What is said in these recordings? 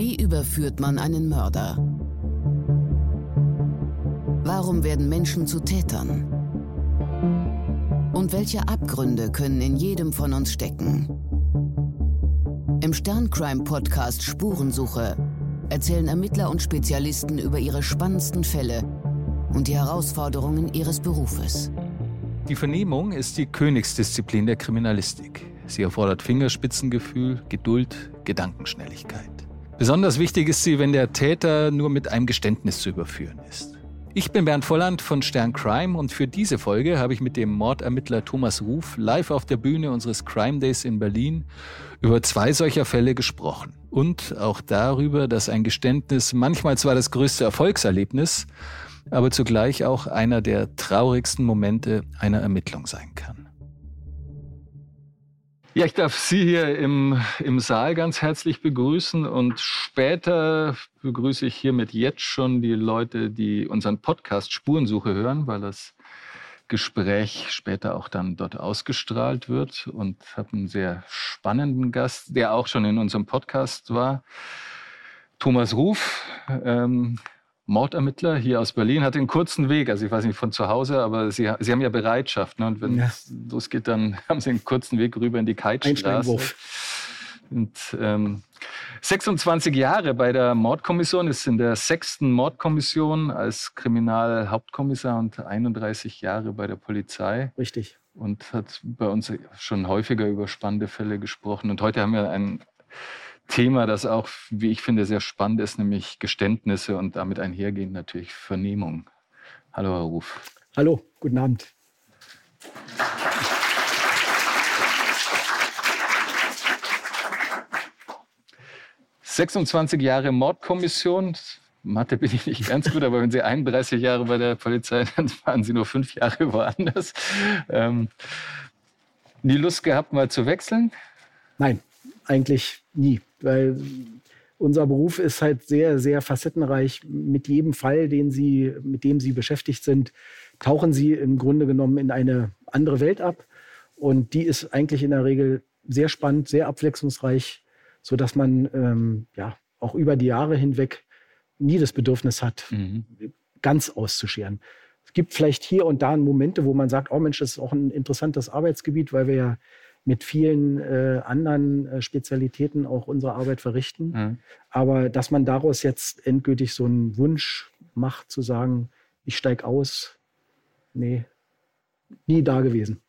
Wie überführt man einen Mörder? Warum werden Menschen zu Tätern? Und welche Abgründe können in jedem von uns stecken? Im Sterncrime-Podcast Spurensuche erzählen Ermittler und Spezialisten über ihre spannendsten Fälle und die Herausforderungen ihres Berufes. Die Vernehmung ist die Königsdisziplin der Kriminalistik. Sie erfordert Fingerspitzengefühl, Geduld, Gedankenschnelligkeit. Besonders wichtig ist sie, wenn der Täter nur mit einem Geständnis zu überführen ist. Ich bin Bernd Volland von Stern Crime und für diese Folge habe ich mit dem Mordermittler Thomas Ruf live auf der Bühne unseres Crime Days in Berlin über zwei solcher Fälle gesprochen. Und auch darüber, dass ein Geständnis manchmal zwar das größte Erfolgserlebnis, aber zugleich auch einer der traurigsten Momente einer Ermittlung sein kann. Ja, ich darf Sie hier im, im Saal ganz herzlich begrüßen und später begrüße ich hiermit jetzt schon die Leute, die unseren Podcast Spurensuche hören, weil das Gespräch später auch dann dort ausgestrahlt wird und habe einen sehr spannenden Gast, der auch schon in unserem Podcast war. Thomas Ruf, ähm, Mordermittler hier aus Berlin, hat einen kurzen Weg, also ich weiß nicht von zu Hause, aber Sie, Sie haben ja Bereitschaft. Ne? Und wenn ja. es losgeht, dann haben Sie einen kurzen Weg rüber in die Keitstraße. Und, ähm, 26 Jahre bei der Mordkommission, ist in der sechsten Mordkommission als Kriminalhauptkommissar und 31 Jahre bei der Polizei. Richtig. Und hat bei uns schon häufiger über spannende Fälle gesprochen. Und heute haben wir ein Thema, das auch, wie ich finde, sehr spannend ist, nämlich Geständnisse und damit einhergehend natürlich Vernehmung. Hallo, Herr Ruf. Hallo, guten Abend. 26 Jahre Mordkommission. Mathe bin ich nicht ganz gut, aber wenn Sie 31 Jahre bei der Polizei, dann waren Sie nur fünf Jahre woanders. Ähm, nie Lust gehabt, mal zu wechseln? Nein, eigentlich nie, weil unser Beruf ist halt sehr, sehr facettenreich. Mit jedem Fall, den Sie, mit dem Sie beschäftigt sind, tauchen Sie im Grunde genommen in eine andere Welt ab. Und die ist eigentlich in der Regel sehr spannend, sehr abwechslungsreich, so dass man ähm, ja auch über die Jahre hinweg nie das Bedürfnis hat, mhm. ganz auszuscheren. Es gibt vielleicht hier und da Momente, wo man sagt, oh Mensch, das ist auch ein interessantes Arbeitsgebiet, weil wir ja mit vielen äh, anderen äh, Spezialitäten auch unsere Arbeit verrichten. Mhm. Aber dass man daraus jetzt endgültig so einen Wunsch macht, zu sagen, ich steige aus, nee, nie da gewesen.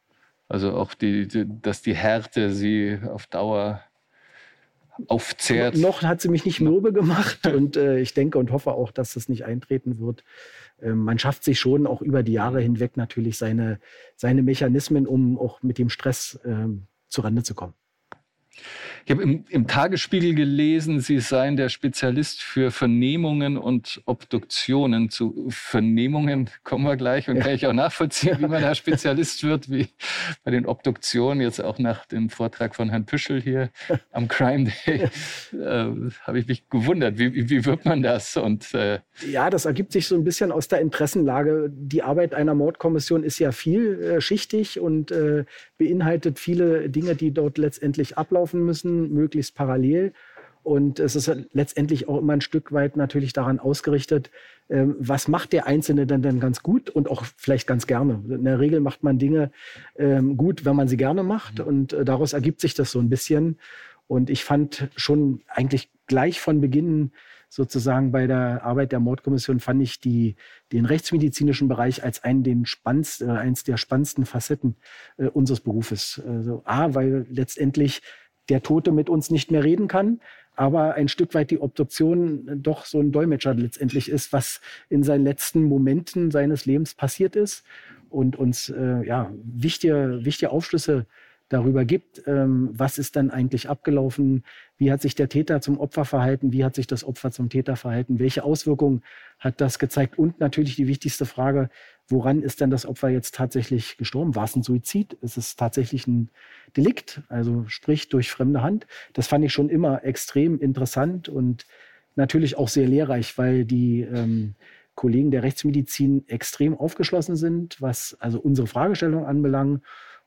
Also auch die, die, dass die Härte sie auf Dauer aufzehrt. Noch hat sie mich nicht mürbe gemacht und äh, ich denke und hoffe auch, dass das nicht eintreten wird. Ähm, man schafft sich schon auch über die Jahre hinweg natürlich seine, seine Mechanismen, um auch mit dem Stress ähm, zurande zu kommen. Ich habe im, im, Tagesspiegel gelesen, Sie seien der Spezialist für Vernehmungen und Obduktionen. Zu Vernehmungen kommen wir gleich und kann ich auch nachvollziehen, wie man da Spezialist wird, wie bei den Obduktionen, jetzt auch nach dem Vortrag von Herrn Püschel hier am Crime Day, äh, habe ich mich gewundert, wie, wie wird man das? Und, äh ja, das ergibt sich so ein bisschen aus der Interessenlage. Die Arbeit einer Mordkommission ist ja vielschichtig und äh, beinhaltet viele Dinge, die dort letztendlich ablaufen müssen müssen, möglichst parallel. Und es ist letztendlich auch immer ein Stück weit natürlich daran ausgerichtet, ähm, was macht der Einzelne denn dann ganz gut und auch vielleicht ganz gerne. In der Regel macht man Dinge ähm, gut, wenn man sie gerne macht. Mhm. Und äh, daraus ergibt sich das so ein bisschen. Und ich fand schon eigentlich gleich von Beginn sozusagen bei der Arbeit der Mordkommission fand ich die, den rechtsmedizinischen Bereich als einen den spannendsten, äh, eins der spannendsten Facetten äh, unseres Berufes. Also A, weil letztendlich der Tote mit uns nicht mehr reden kann, aber ein Stück weit die Obduktion doch so ein Dolmetscher letztendlich ist, was in seinen letzten Momenten seines Lebens passiert ist und uns äh, ja, wichtige, wichtige Aufschlüsse darüber gibt, ähm, was ist dann eigentlich abgelaufen, wie hat sich der Täter zum Opfer verhalten, wie hat sich das Opfer zum Täter verhalten, welche Auswirkungen hat das gezeigt? Und natürlich die wichtigste Frage, woran ist denn das Opfer jetzt tatsächlich gestorben? War es ein Suizid? Ist es tatsächlich ein Delikt, also sprich durch fremde Hand? Das fand ich schon immer extrem interessant und natürlich auch sehr lehrreich, weil die ähm, Kollegen der Rechtsmedizin extrem aufgeschlossen sind, was also unsere Fragestellung anbelangt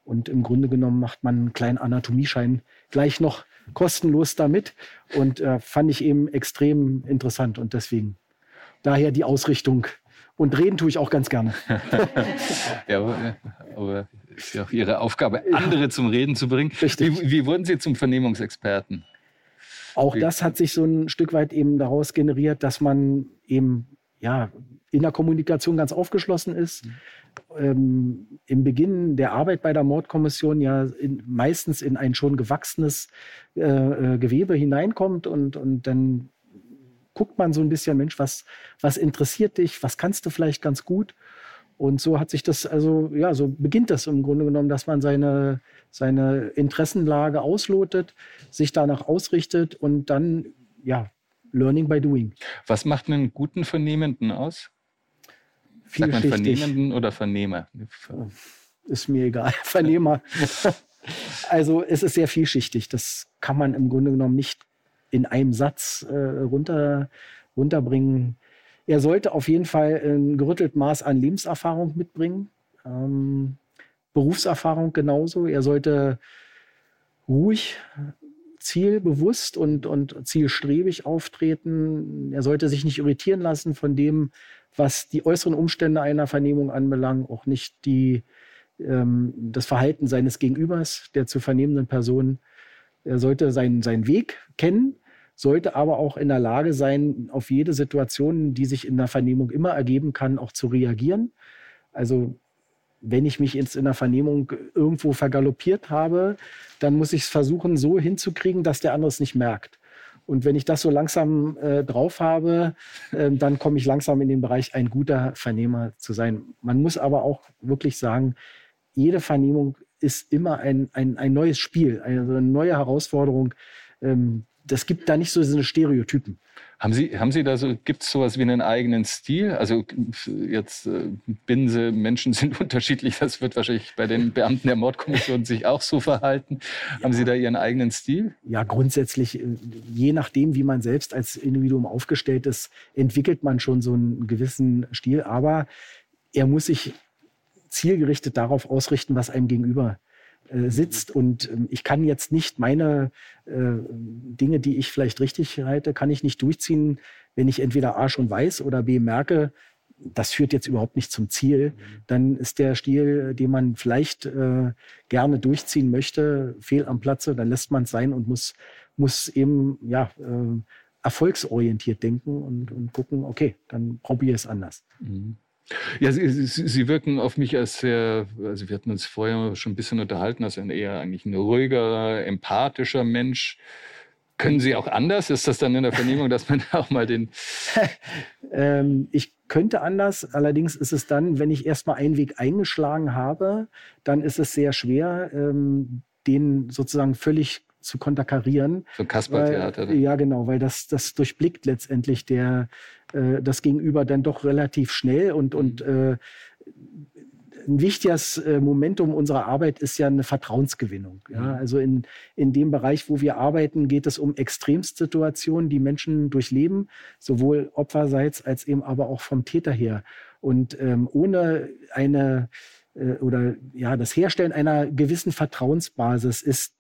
Und im Grunde genommen macht man einen kleinen Anatomieschein gleich noch kostenlos damit. Und äh, fand ich eben extrem interessant. Und deswegen daher die Ausrichtung. Und reden tue ich auch ganz gerne. ja, aber, aber ist ja auch Ihre Aufgabe, andere zum Reden zu bringen. Richtig. Wie, wie wurden Sie zum Vernehmungsexperten? Auch das hat sich so ein Stück weit eben daraus generiert, dass man eben ja in der Kommunikation ganz aufgeschlossen ist. Mhm. Ähm, Im Beginn der Arbeit bei der Mordkommission ja in, meistens in ein schon gewachsenes äh, äh, Gewebe hineinkommt und, und dann guckt man so ein bisschen, Mensch, was, was interessiert dich, was kannst du vielleicht ganz gut? Und so hat sich das, also ja, so beginnt das im Grunde genommen, dass man seine, seine Interessenlage auslotet, sich danach ausrichtet und dann, ja, Learning by Doing. Was macht einen guten Vernehmenden aus? Sagt man Vernehmenden oder Vernehmer? Ist mir egal. Vernehmer. also es ist sehr vielschichtig. Das kann man im Grunde genommen nicht in einem Satz äh, runter, runterbringen. Er sollte auf jeden Fall ein gerüttelt Maß an Lebenserfahrung mitbringen. Ähm, Berufserfahrung genauso. Er sollte ruhig, zielbewusst und, und zielstrebig auftreten. Er sollte sich nicht irritieren lassen von dem, was die äußeren Umstände einer Vernehmung anbelangt, auch nicht die, ähm, das Verhalten seines Gegenübers, der zu vernehmenden Person. Er sollte seinen, seinen Weg kennen, sollte aber auch in der Lage sein, auf jede Situation, die sich in der Vernehmung immer ergeben kann, auch zu reagieren. Also wenn ich mich jetzt in der Vernehmung irgendwo vergaloppiert habe, dann muss ich es versuchen, so hinzukriegen, dass der andere es nicht merkt. Und wenn ich das so langsam äh, drauf habe, äh, dann komme ich langsam in den Bereich, ein guter Vernehmer zu sein. Man muss aber auch wirklich sagen, jede Vernehmung ist immer ein, ein, ein neues Spiel, eine, eine neue Herausforderung. Ähm, das gibt da nicht so diese Stereotypen. Haben Sie, haben Sie da so, gibt es sowas wie einen eigenen Stil? Also jetzt äh, Binse, Menschen sind unterschiedlich, das wird wahrscheinlich bei den Beamten der Mordkommission sich auch so verhalten. Ja. Haben Sie da Ihren eigenen Stil? Ja, grundsätzlich, äh, je nachdem, wie man selbst als Individuum aufgestellt ist, entwickelt man schon so einen gewissen Stil. Aber er muss sich zielgerichtet darauf ausrichten, was einem gegenüber äh, sitzt. Und ähm, ich kann jetzt nicht meine äh, Dinge, die ich vielleicht richtig halte, kann ich nicht durchziehen, wenn ich entweder A schon weiß oder B merke, das führt jetzt überhaupt nicht zum Ziel, dann ist der Stil, den man vielleicht äh, gerne durchziehen möchte, fehl am Platze, dann lässt man es sein und muss, muss eben ja, äh, erfolgsorientiert denken und, und gucken, okay, dann probiere es anders. Mhm. Ja, Sie, Sie, Sie, wirken auf mich als sehr, also wir hatten uns vorher schon ein bisschen unterhalten, als ein eher eigentlich ein ruhiger, empathischer Mensch. Können Sie auch anders? Ist das dann in der Vernehmung, dass man auch mal den. ähm, ich könnte anders, allerdings ist es dann, wenn ich erstmal einen Weg eingeschlagen habe, dann ist es sehr schwer, ähm, den sozusagen völlig zu konterkarieren. So Kaspertheater. Ne? Ja, genau, weil das, das durchblickt letztendlich der, äh, das Gegenüber dann doch relativ schnell und, und äh, ein wichtiges äh, Momentum unserer Arbeit ist ja eine Vertrauensgewinnung. Ja? Mhm. Also in, in dem Bereich, wo wir arbeiten, geht es um Extremsituationen, die Menschen durchleben, sowohl Opferseits als eben aber auch vom Täter her. Und ähm, ohne eine oder ja, das Herstellen einer gewissen Vertrauensbasis ist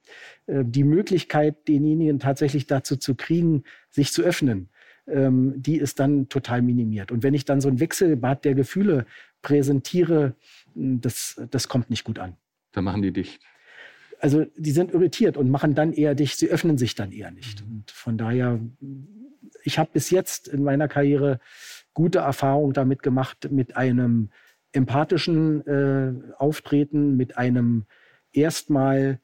äh, die Möglichkeit, denjenigen tatsächlich dazu zu kriegen, sich zu öffnen. Ähm, die ist dann total minimiert. Und wenn ich dann so ein Wechselbad der Gefühle präsentiere, hm, das, das kommt nicht gut an. Da machen die dicht. Also die sind irritiert und machen dann eher dicht, sie öffnen sich dann eher nicht. Mhm. Und von daher, ich habe bis jetzt in meiner Karriere gute Erfahrungen damit gemacht, mit einem empathischen äh, Auftreten, mit einem erstmal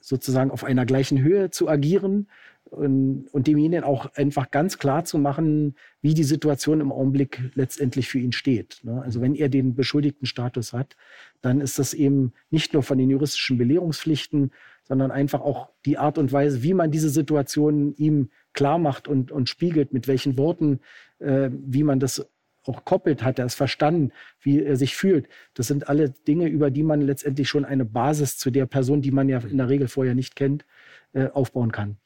sozusagen auf einer gleichen Höhe zu agieren und, und demjenigen auch einfach ganz klar zu machen, wie die Situation im Augenblick letztendlich für ihn steht. Ne? Also wenn er den beschuldigten Status hat, dann ist das eben nicht nur von den juristischen Belehrungspflichten, sondern einfach auch die Art und Weise, wie man diese Situation ihm klar macht und, und spiegelt, mit welchen Worten, äh, wie man das auch koppelt, hat er es verstanden, wie er sich fühlt. Das sind alle Dinge, über die man letztendlich schon eine Basis zu der Person, die man ja in der Regel vorher nicht kennt, äh, aufbauen kann.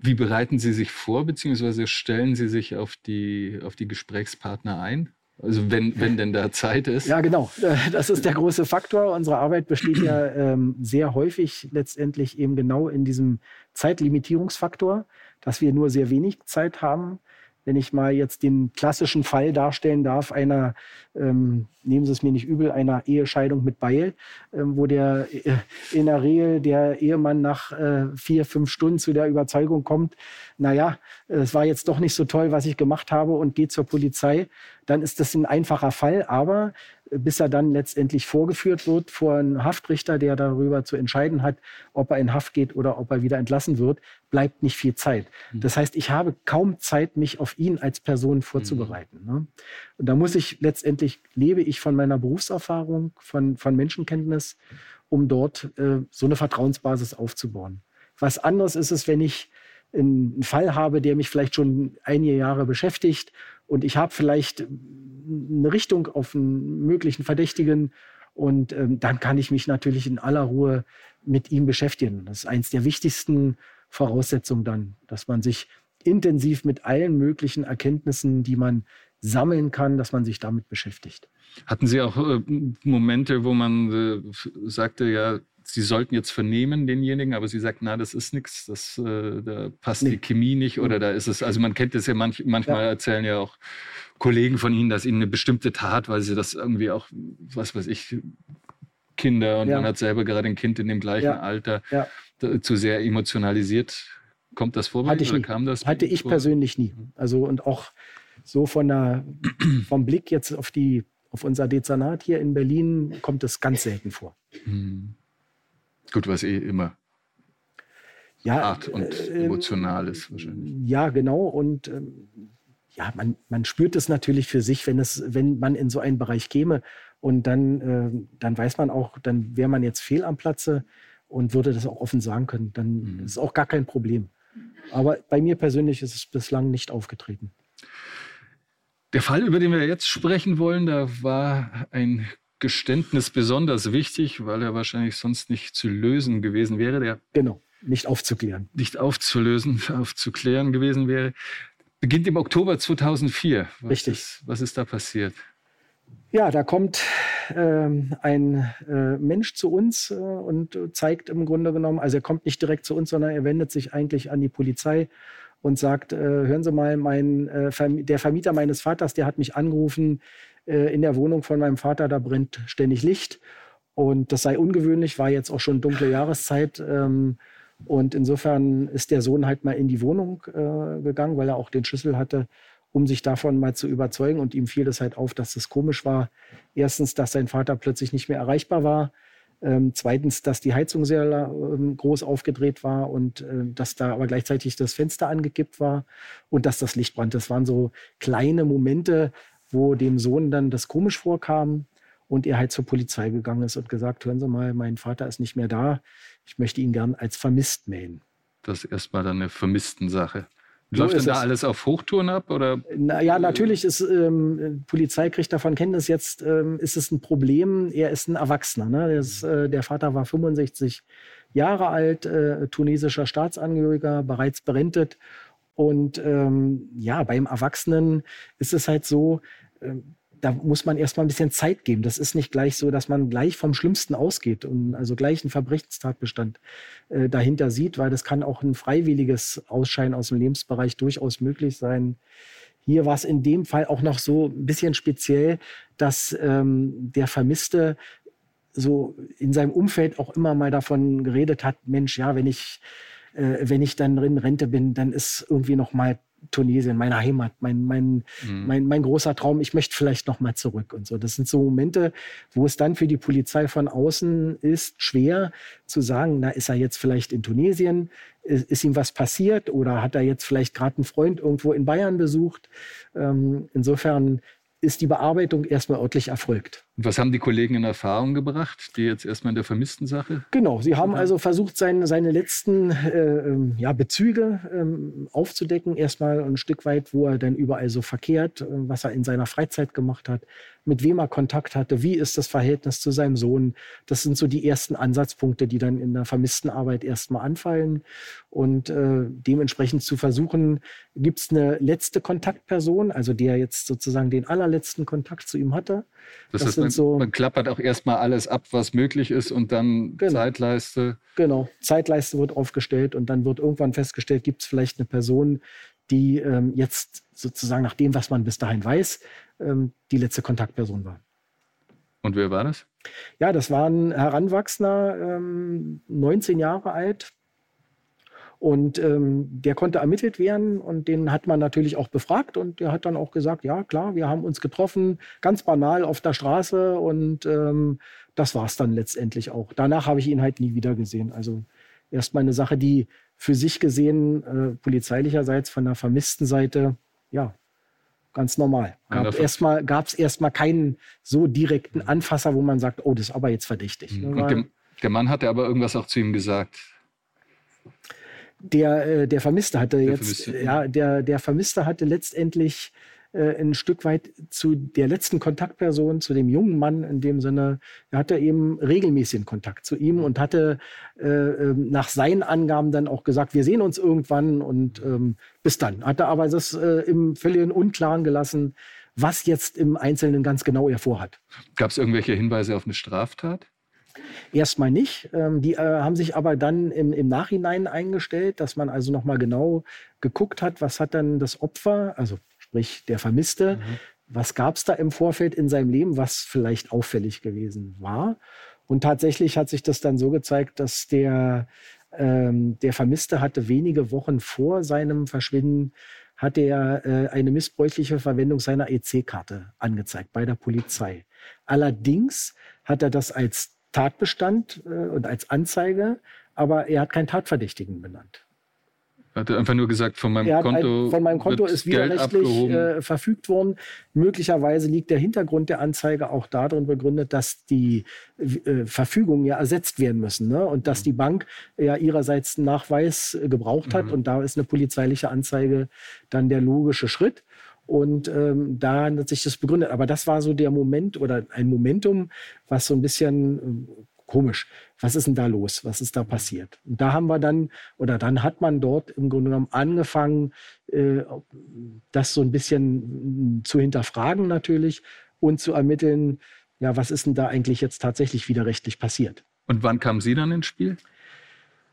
Wie bereiten Sie sich vor, beziehungsweise stellen Sie sich auf die, auf die Gesprächspartner ein? Also wenn, wenn denn da Zeit ist. Ja, genau. Das ist der große Faktor. Unsere Arbeit besteht ja ähm, sehr häufig letztendlich eben genau in diesem Zeitlimitierungsfaktor, dass wir nur sehr wenig Zeit haben wenn ich mal jetzt den klassischen Fall darstellen darf, einer, ähm, nehmen Sie es mir nicht übel, einer Ehescheidung mit Beil, ähm, wo der äh, in der Regel der Ehemann nach äh, vier, fünf Stunden zu der Überzeugung kommt, naja, es war jetzt doch nicht so toll, was ich gemacht habe und geht zur Polizei, dann ist das ein einfacher Fall. Aber bis er dann letztendlich vorgeführt wird vor einen Haftrichter, der darüber zu entscheiden hat, ob er in Haft geht oder ob er wieder entlassen wird, bleibt nicht viel Zeit. Mhm. Das heißt, ich habe kaum Zeit, mich auf ihn als Person vorzubereiten. Mhm. Ne? Und da muss ich letztendlich, lebe ich von meiner Berufserfahrung, von, von Menschenkenntnis, um dort äh, so eine Vertrauensbasis aufzubauen. Was anderes ist es, wenn ich einen Fall habe, der mich vielleicht schon einige Jahre beschäftigt und ich habe vielleicht eine Richtung auf einen möglichen Verdächtigen und ähm, dann kann ich mich natürlich in aller Ruhe mit ihm beschäftigen. Das ist eins der wichtigsten Voraussetzungen dann, dass man sich intensiv mit allen möglichen Erkenntnissen, die man sammeln kann, dass man sich damit beschäftigt. Hatten Sie auch äh, Momente, wo man äh, sagte, ja, Sie sollten jetzt vernehmen denjenigen, aber Sie sagt, na, das ist nichts, das, äh, da passt nee. die Chemie nicht oder da ist es, also man kennt das ja manch, manchmal ja. erzählen ja auch Kollegen von Ihnen, dass Ihnen eine bestimmte Tat, weil Sie das irgendwie auch, was weiß ich, Kinder und ja. man hat selber gerade ein Kind in dem gleichen ja. Alter, zu sehr emotionalisiert. Kommt das vor? Hatte ich, oder kam das hatte ich vor? persönlich nie. Also und auch so von der, vom Blick jetzt auf die auf unser Dezernat hier in Berlin kommt es ganz selten vor. Hm. Gut, was eh immer ja, hart und äh, emotional ist wahrscheinlich. Ja, genau. Und ähm, ja, man, man spürt es natürlich für sich, wenn, es, wenn man in so einen Bereich käme. Und dann, äh, dann weiß man auch, dann wäre man jetzt fehl am Platze und würde das auch offen sagen können. Dann mhm. ist es auch gar kein Problem. Aber bei mir persönlich ist es bislang nicht aufgetreten. Der Fall, über den wir jetzt sprechen wollen, da war ein Geständnis besonders wichtig, weil er wahrscheinlich sonst nicht zu lösen gewesen wäre. Der genau, nicht aufzuklären. Nicht aufzulösen, aufzuklären gewesen wäre. Beginnt im Oktober 2004. Was Richtig. Ist, was ist da passiert? Ja, da kommt ähm, ein äh, Mensch zu uns äh, und zeigt im Grunde genommen, also er kommt nicht direkt zu uns, sondern er wendet sich eigentlich an die Polizei und sagt, äh, hören Sie mal, mein, äh, der Vermieter meines Vaters, der hat mich angerufen, äh, in der Wohnung von meinem Vater, da brennt ständig Licht. Und das sei ungewöhnlich, war jetzt auch schon dunkle Jahreszeit. Ähm, und insofern ist der Sohn halt mal in die Wohnung äh, gegangen, weil er auch den Schlüssel hatte, um sich davon mal zu überzeugen. Und ihm fiel das halt auf, dass das komisch war. Erstens, dass sein Vater plötzlich nicht mehr erreichbar war. Ähm, zweitens, dass die Heizung sehr äh, groß aufgedreht war und äh, dass da aber gleichzeitig das Fenster angekippt war und dass das Licht brannte. Das waren so kleine Momente, wo dem Sohn dann das komisch vorkam und er halt zur Polizei gegangen ist und gesagt, hören Sie mal, mein Vater ist nicht mehr da, ich möchte ihn gern als vermisst melden. Das ist erstmal dann eine vermissten Sache. Läuft denn da alles auf Hochtouren ab? Oder? Na, ja, natürlich ist ähm, Polizei kriegt davon Kenntnis. Jetzt ähm, ist es ein Problem. Er ist ein Erwachsener. Ne? Ist, äh, der Vater war 65 Jahre alt, äh, tunesischer Staatsangehöriger, bereits berentet. Und ähm, ja, beim Erwachsenen ist es halt so, da muss man erstmal ein bisschen Zeit geben. Das ist nicht gleich so, dass man gleich vom Schlimmsten ausgeht und also gleich einen Verbrechenstatbestand äh, dahinter sieht, weil das kann auch ein freiwilliges Ausscheiden aus dem Lebensbereich durchaus möglich sein. Hier war es in dem Fall auch noch so ein bisschen speziell, dass ähm, der Vermisste so in seinem Umfeld auch immer mal davon geredet hat, Mensch, ja, wenn ich, äh, wenn ich dann in Rente bin, dann ist irgendwie noch mal Tunesien, meine Heimat, mein, mein, mhm. mein, mein großer Traum, ich möchte vielleicht noch mal zurück und so. Das sind so Momente, wo es dann für die Polizei von außen ist, schwer zu sagen, na, ist er jetzt vielleicht in Tunesien, ist, ist ihm was passiert oder hat er jetzt vielleicht gerade einen Freund irgendwo in Bayern besucht. Ähm, insofern ist die Bearbeitung erstmal örtlich erfolgt. Was haben die Kollegen in Erfahrung gebracht, die jetzt erstmal in der vermissten Sache? Genau, sie haben also versucht, seine, seine letzten äh, ähm, ja, Bezüge ähm, aufzudecken. Erstmal ein Stück weit, wo er dann überall so verkehrt, äh, was er in seiner Freizeit gemacht hat, mit wem er Kontakt hatte, wie ist das Verhältnis zu seinem Sohn. Das sind so die ersten Ansatzpunkte, die dann in der vermissten Arbeit erstmal anfallen. Und äh, dementsprechend zu versuchen, gibt es eine letzte Kontaktperson, also der jetzt sozusagen den allerletzten Kontakt zu ihm hatte. Das, das heißt, man, so, man klappert auch erstmal alles ab, was möglich ist und dann genau, Zeitleiste. Genau, Zeitleiste wird aufgestellt und dann wird irgendwann festgestellt, gibt es vielleicht eine Person, die ähm, jetzt sozusagen nach dem, was man bis dahin weiß, ähm, die letzte Kontaktperson war. Und wer war das? Ja, das war ein Heranwachsender, ähm, 19 Jahre alt. Und ähm, der konnte ermittelt werden und den hat man natürlich auch befragt und der hat dann auch gesagt, ja klar, wir haben uns getroffen, ganz banal auf der Straße und ähm, das war es dann letztendlich auch. Danach habe ich ihn halt nie wieder gesehen. Also erstmal eine Sache, die für sich gesehen äh, polizeilicherseits von der vermissten Seite, ja, ganz normal. Gab es erstmal, erstmal keinen so direkten Anfasser, wo man sagt, oh, das ist aber jetzt verdächtig. Mhm. Und der, der Mann hatte aber irgendwas auch zu ihm gesagt. Der, äh, der Vermisste hatte der jetzt, Vermisste. ja, der, der Vermisste hatte letztendlich äh, ein Stück weit zu der letzten Kontaktperson, zu dem jungen Mann in dem Sinne, er hatte eben regelmäßigen Kontakt zu ihm und hatte äh, ähm, nach seinen Angaben dann auch gesagt, wir sehen uns irgendwann und ähm, bis dann. Hatte aber das äh, im völligen Unklaren gelassen, was jetzt im Einzelnen ganz genau er vorhat. Gab es irgendwelche Hinweise auf eine Straftat? Erstmal nicht. Ähm, die äh, haben sich aber dann im, im Nachhinein eingestellt, dass man also nochmal genau geguckt hat, was hat dann das Opfer, also sprich der Vermisste. Mhm. Was gab es da im Vorfeld in seinem Leben, was vielleicht auffällig gewesen war? Und tatsächlich hat sich das dann so gezeigt, dass der, ähm, der Vermisste hatte wenige Wochen vor seinem Verschwinden hatte er äh, eine missbräuchliche Verwendung seiner EC-Karte angezeigt bei der Polizei. Allerdings hat er das als Tatbestand äh, und als Anzeige, aber er hat keinen Tatverdächtigen benannt. Er hat einfach nur gesagt, von meinem Konto. Ein, von meinem Konto ist widerrechtlich äh, verfügt worden. Möglicherweise liegt der Hintergrund der Anzeige auch darin begründet, dass die äh, Verfügungen ja ersetzt werden müssen. Ne? Und dass mhm. die Bank ja ihrerseits einen Nachweis äh, gebraucht hat. Mhm. Und da ist eine polizeiliche Anzeige dann der logische Schritt. Und ähm, da hat sich das begründet. Aber das war so der Moment oder ein Momentum, was so ein bisschen äh, komisch. Was ist denn da los? Was ist da passiert? Und da haben wir dann, oder dann hat man dort im Grunde genommen angefangen, äh, das so ein bisschen zu hinterfragen natürlich und zu ermitteln, ja, was ist denn da eigentlich jetzt tatsächlich widerrechtlich passiert? Und wann kam Sie dann ins Spiel?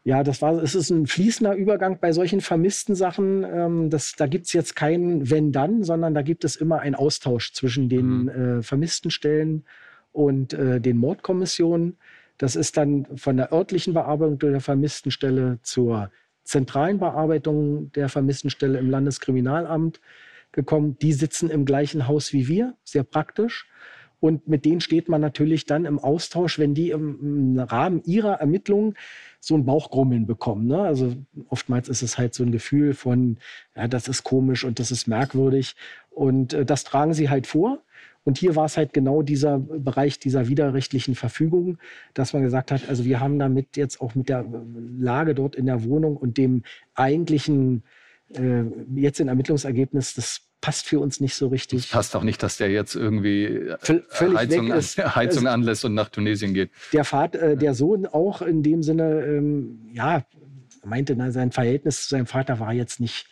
Ja, das war, es ist ein fließender Übergang bei solchen vermissten Sachen. Ähm, das, da gibt es jetzt kein Wenn-Dann, sondern da gibt es immer einen Austausch zwischen den mhm. äh, vermissten Stellen und äh, den Mordkommissionen. Das ist dann von der örtlichen Bearbeitung der Vermisstenstelle zur zentralen Bearbeitung der Vermisstenstelle im Landeskriminalamt gekommen. Die sitzen im gleichen Haus wie wir, sehr praktisch. Und mit denen steht man natürlich dann im Austausch, wenn die im, Rahmen ihrer Ermittlungen so ein Bauchgrummeln bekommen. Ne? Also oftmals ist es halt so ein Gefühl von, ja, das ist komisch und das ist merkwürdig. Und äh, das tragen sie halt vor. Und hier war es halt genau dieser Bereich dieser widerrechtlichen Verfügung, dass man gesagt hat, also wir haben damit jetzt auch mit der Lage dort in der Wohnung und dem eigentlichen äh, jetzt in Ermittlungsergebnis, das passt für uns nicht so richtig. Es passt auch nicht, dass der jetzt irgendwie völlig Heizung, ist. Heizung anlässt und nach Tunesien geht. Der Vater, äh, der Sohn auch in dem Sinne, ähm, ja, meinte, na, sein Verhältnis zu seinem Vater war jetzt nicht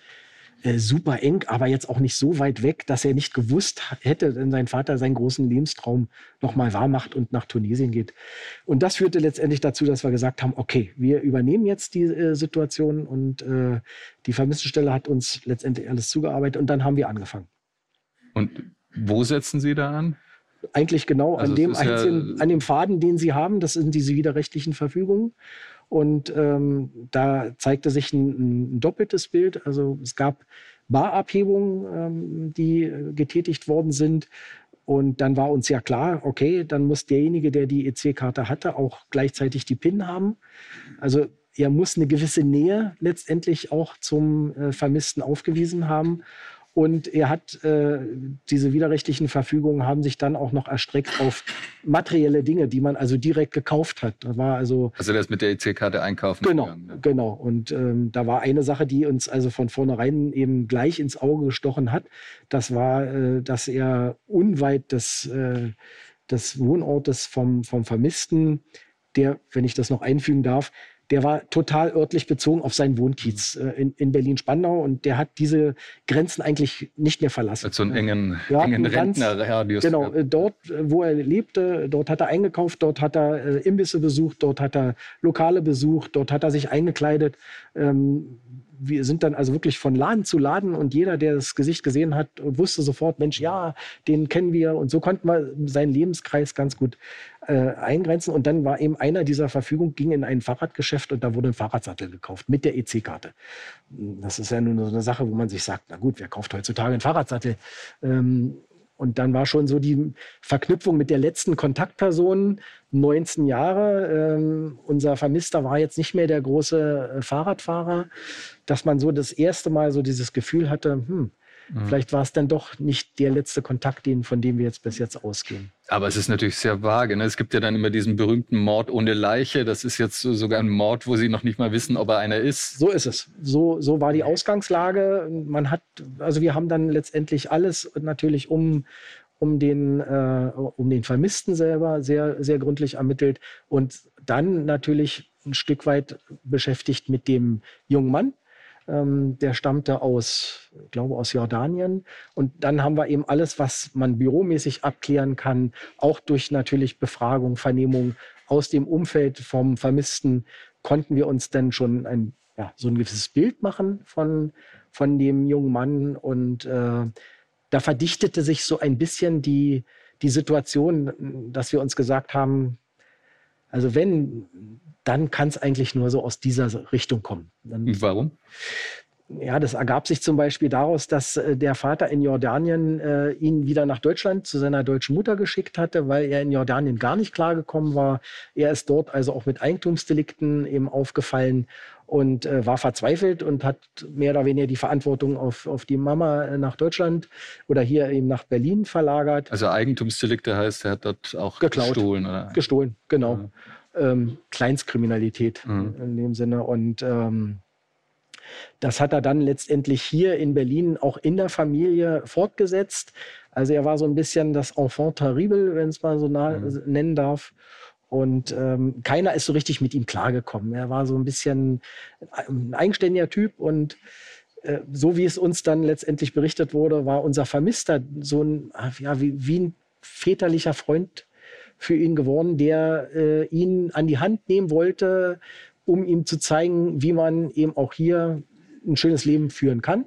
äh, super eng, aber jetzt auch nicht so weit weg, dass er nicht gewusst hätte, wenn sein Vater seinen großen Lebenstraum nochmal wahr macht und nach Tunesien geht. Und das führte letztendlich dazu, dass wir gesagt haben, okay, wir übernehmen jetzt die äh, Situation und äh, die Vermisstenstelle hat uns letztendlich alles zugearbeitet und dann haben wir angefangen. Und wo setzen Sie da an? Eigentlich genau also an dem einzelnen, ja an dem Faden, den Sie haben. Das sind diese widerrechtlichen Verfügungen. Und ähm, da zeigte sich ein, ein, doppeltes Bild. Also es gab Barabhebungen, ähm, die getätigt worden sind. Und dann war uns ja klar, okay, dann muss derjenige, der die EC-Karte hatte, auch gleichzeitig die PIN haben. Also er muss eine gewisse Nähe letztendlich auch zum äh, Vermissten aufgewiesen haben. Und er hat äh, diese widerrechtlichen Verfügungen haben sich dann auch noch erstreckt auf materielle Dinge, die man also direkt gekauft hat. Da war also also das mit der EC-Karte einkaufen. Genau, gegangen, ne? genau. Und ähm, da war eine Sache, die uns also von vornherein eben gleich ins Auge gestochen hat. Das war, äh, dass er unweit des, äh, des Wohnortes vom, vom Vermissten, der, wenn ich das noch einfügen darf, der war total örtlich bezogen auf seinen Wohnkiez mhm. äh, in, in Berlin-Spandau und der hat diese Grenzen eigentlich nicht mehr verlassen. Mit so einen engen, ja, engen Rentnerradius. Genau, äh, dort, äh, wo er lebte, dort hat er eingekauft, dort hat er äh, Imbisse besucht, dort hat er Lokale besucht, dort hat er sich eingekleidet. Ähm, wir sind dann also wirklich von Laden zu Laden und jeder, der das Gesicht gesehen hat, wusste sofort, Mensch, ja, den kennen wir. Und so konnten wir seinen Lebenskreis ganz gut äh, eingrenzen. Und dann war eben einer dieser Verfügung, ging in ein Fahrradgeschäft und da wurde ein Fahrradsattel gekauft mit der EC-Karte. Das ist ja nur so eine Sache, wo man sich sagt, na gut, wer kauft heutzutage einen Fahrradsattel? Ähm, und dann war schon so die Verknüpfung mit der letzten Kontaktperson, 19 Jahre. Ähm, unser Vermisster war jetzt nicht mehr der große äh, Fahrradfahrer, dass man so das erste Mal so dieses Gefühl hatte, hm, Mhm. Vielleicht war es dann doch nicht der letzte Kontakt, den, von dem wir jetzt bis jetzt ausgehen. Aber es ist natürlich sehr vage. Ne? Es gibt ja dann immer diesen berühmten Mord ohne Leiche. Das ist jetzt sogar ein Mord, wo Sie noch nicht mal wissen, ob er einer ist. So ist es. So, so war die Ausgangslage. Man hat, also wir haben dann letztendlich alles natürlich um, um den, äh, um den Vermissten selber sehr, sehr gründlich ermittelt und dann natürlich ein Stück weit beschäftigt mit dem jungen Mann, der stammte aus, ich glaube, aus Jordanien. Und dann haben wir eben alles, was man büromäßig abklären kann, auch durch natürlich Befragung, Vernehmung aus dem Umfeld vom Vermissten, konnten wir uns dann schon ein, ja, so ein gewisses Bild machen von, von dem jungen Mann. Und äh, da verdichtete sich so ein bisschen die, die Situation, dass wir uns gesagt haben, also wenn dann kann es eigentlich nur so aus dieser Richtung kommen. Dann, Warum? Ja, das ergab sich zum Beispiel daraus, dass äh, der Vater in Jordanien äh, ihn wieder nach Deutschland zu seiner deutschen Mutter geschickt hatte, weil er in Jordanien gar nicht klargekommen war. Er ist dort also auch mit Eigentumsdelikten eben aufgefallen und äh, war verzweifelt und hat mehr oder weniger die Verantwortung auf, auf die Mama äh, nach Deutschland oder hier eben nach Berlin verlagert. Also Eigentumsdelikte heißt, er hat dort auch Geklaut, gestohlen, oder? Gestohlen, genau. Ja ähm, Kleinstkriminalität mhm. in dem Sinne. Und ähm, das hat er dann letztendlich hier in Berlin auch in der Familie fortgesetzt. Also er war so ein bisschen das Enfant terrible, wenn es mal so mhm. nennen darf. Und ähm, keiner ist so richtig mit ihm klargekommen. Er war so ein bisschen ein eigenständiger Typ und äh, so wie es uns dann letztendlich berichtet wurde, war unser Vermisster so ein, ja, wie, wie ein väterlicher Freund für ihn geworden, der äh, ihn an die Hand nehmen wollte, um ihm zu zeigen, wie man eben auch hier ein schönes Leben führen kann.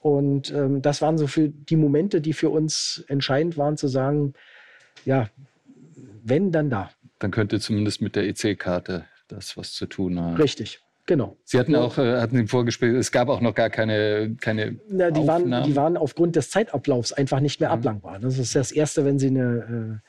Und ähm, das waren so für die Momente, die für uns entscheidend waren, zu sagen, ja, wenn, dann da. Dann könnte zumindest mit der EC-Karte das was zu tun haben. Richtig. Genau. Sie hatten auch, äh, hatten im Vorgespräch, es gab auch noch gar keine, keine Na, die, waren, die waren aufgrund des Zeitablaufs einfach nicht mehr mhm. ablangbar. Das ist das Erste, wenn Sie eine,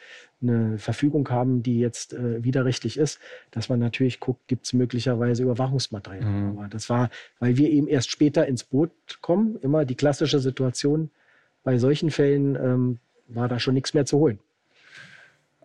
äh, eine Verfügung haben, die jetzt äh, widerrechtlich ist, dass man natürlich guckt, gibt es möglicherweise Überwachungsmaterial. Mhm. Aber das war, weil wir eben erst später ins Boot kommen, immer die klassische Situation. Bei solchen Fällen ähm, war da schon nichts mehr zu holen.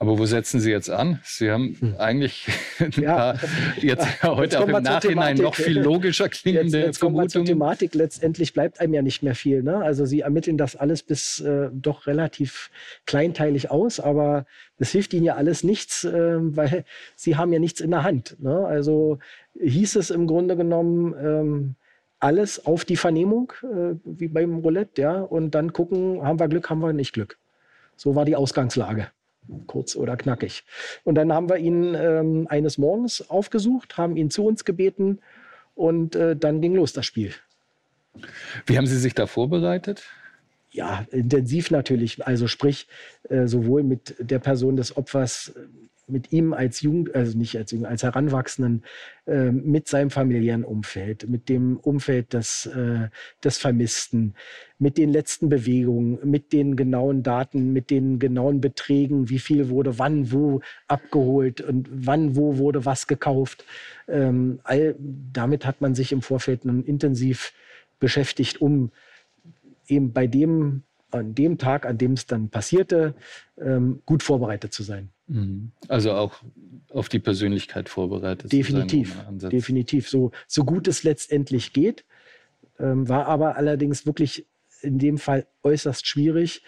Aber wo setzen Sie jetzt an? Sie haben hm. eigentlich ja. jetzt heute jetzt auch im Nachhinein noch viel logischer klingende jetzt, jetzt Vermutungen. Thematik. Letztendlich bleibt einem ja nicht mehr viel. Ne? Also Sie ermitteln das alles bis äh, doch relativ kleinteilig aus, aber es hilft Ihnen ja alles nichts, äh, weil Sie haben ja nichts in der Hand. Ne? Also hieß es im Grunde genommen, ähm, alles auf die Vernehmung, äh, wie beim Roulette, ja, und dann gucken, haben wir Glück, haben wir nicht Glück. So war die Ausgangslage kurz oder knackig. Und dann haben wir ihn ähm, eines Morgens aufgesucht, haben ihn zu uns gebeten und äh, dann ging los das Spiel. Wie haben Sie sich da vorbereitet? Ja, intensiv natürlich. Also sprich, äh, sowohl mit der Person des Opfers mit ihm als Jugend, also nicht als Jugend, als Heranwachsenden, äh, mit seinem familiären Umfeld, mit dem Umfeld des, äh, des Vermissten, mit den letzten Bewegungen, mit den genauen Daten, mit den genauen Beträgen, wie viel wurde wann wo abgeholt und wann wo wurde was gekauft. Ähm, all damit hat man sich im Vorfeld nun intensiv beschäftigt, um eben bei dem, an dem Tag, an dem es dann passierte, ähm, gut vorbereitet zu sein. Mhm. Also auch auf die Persönlichkeit vorbereitet. Definitiv, definitiv. So, so gut es letztendlich geht, ähm, war aber allerdings wirklich in dem Fall äußerst schwierig,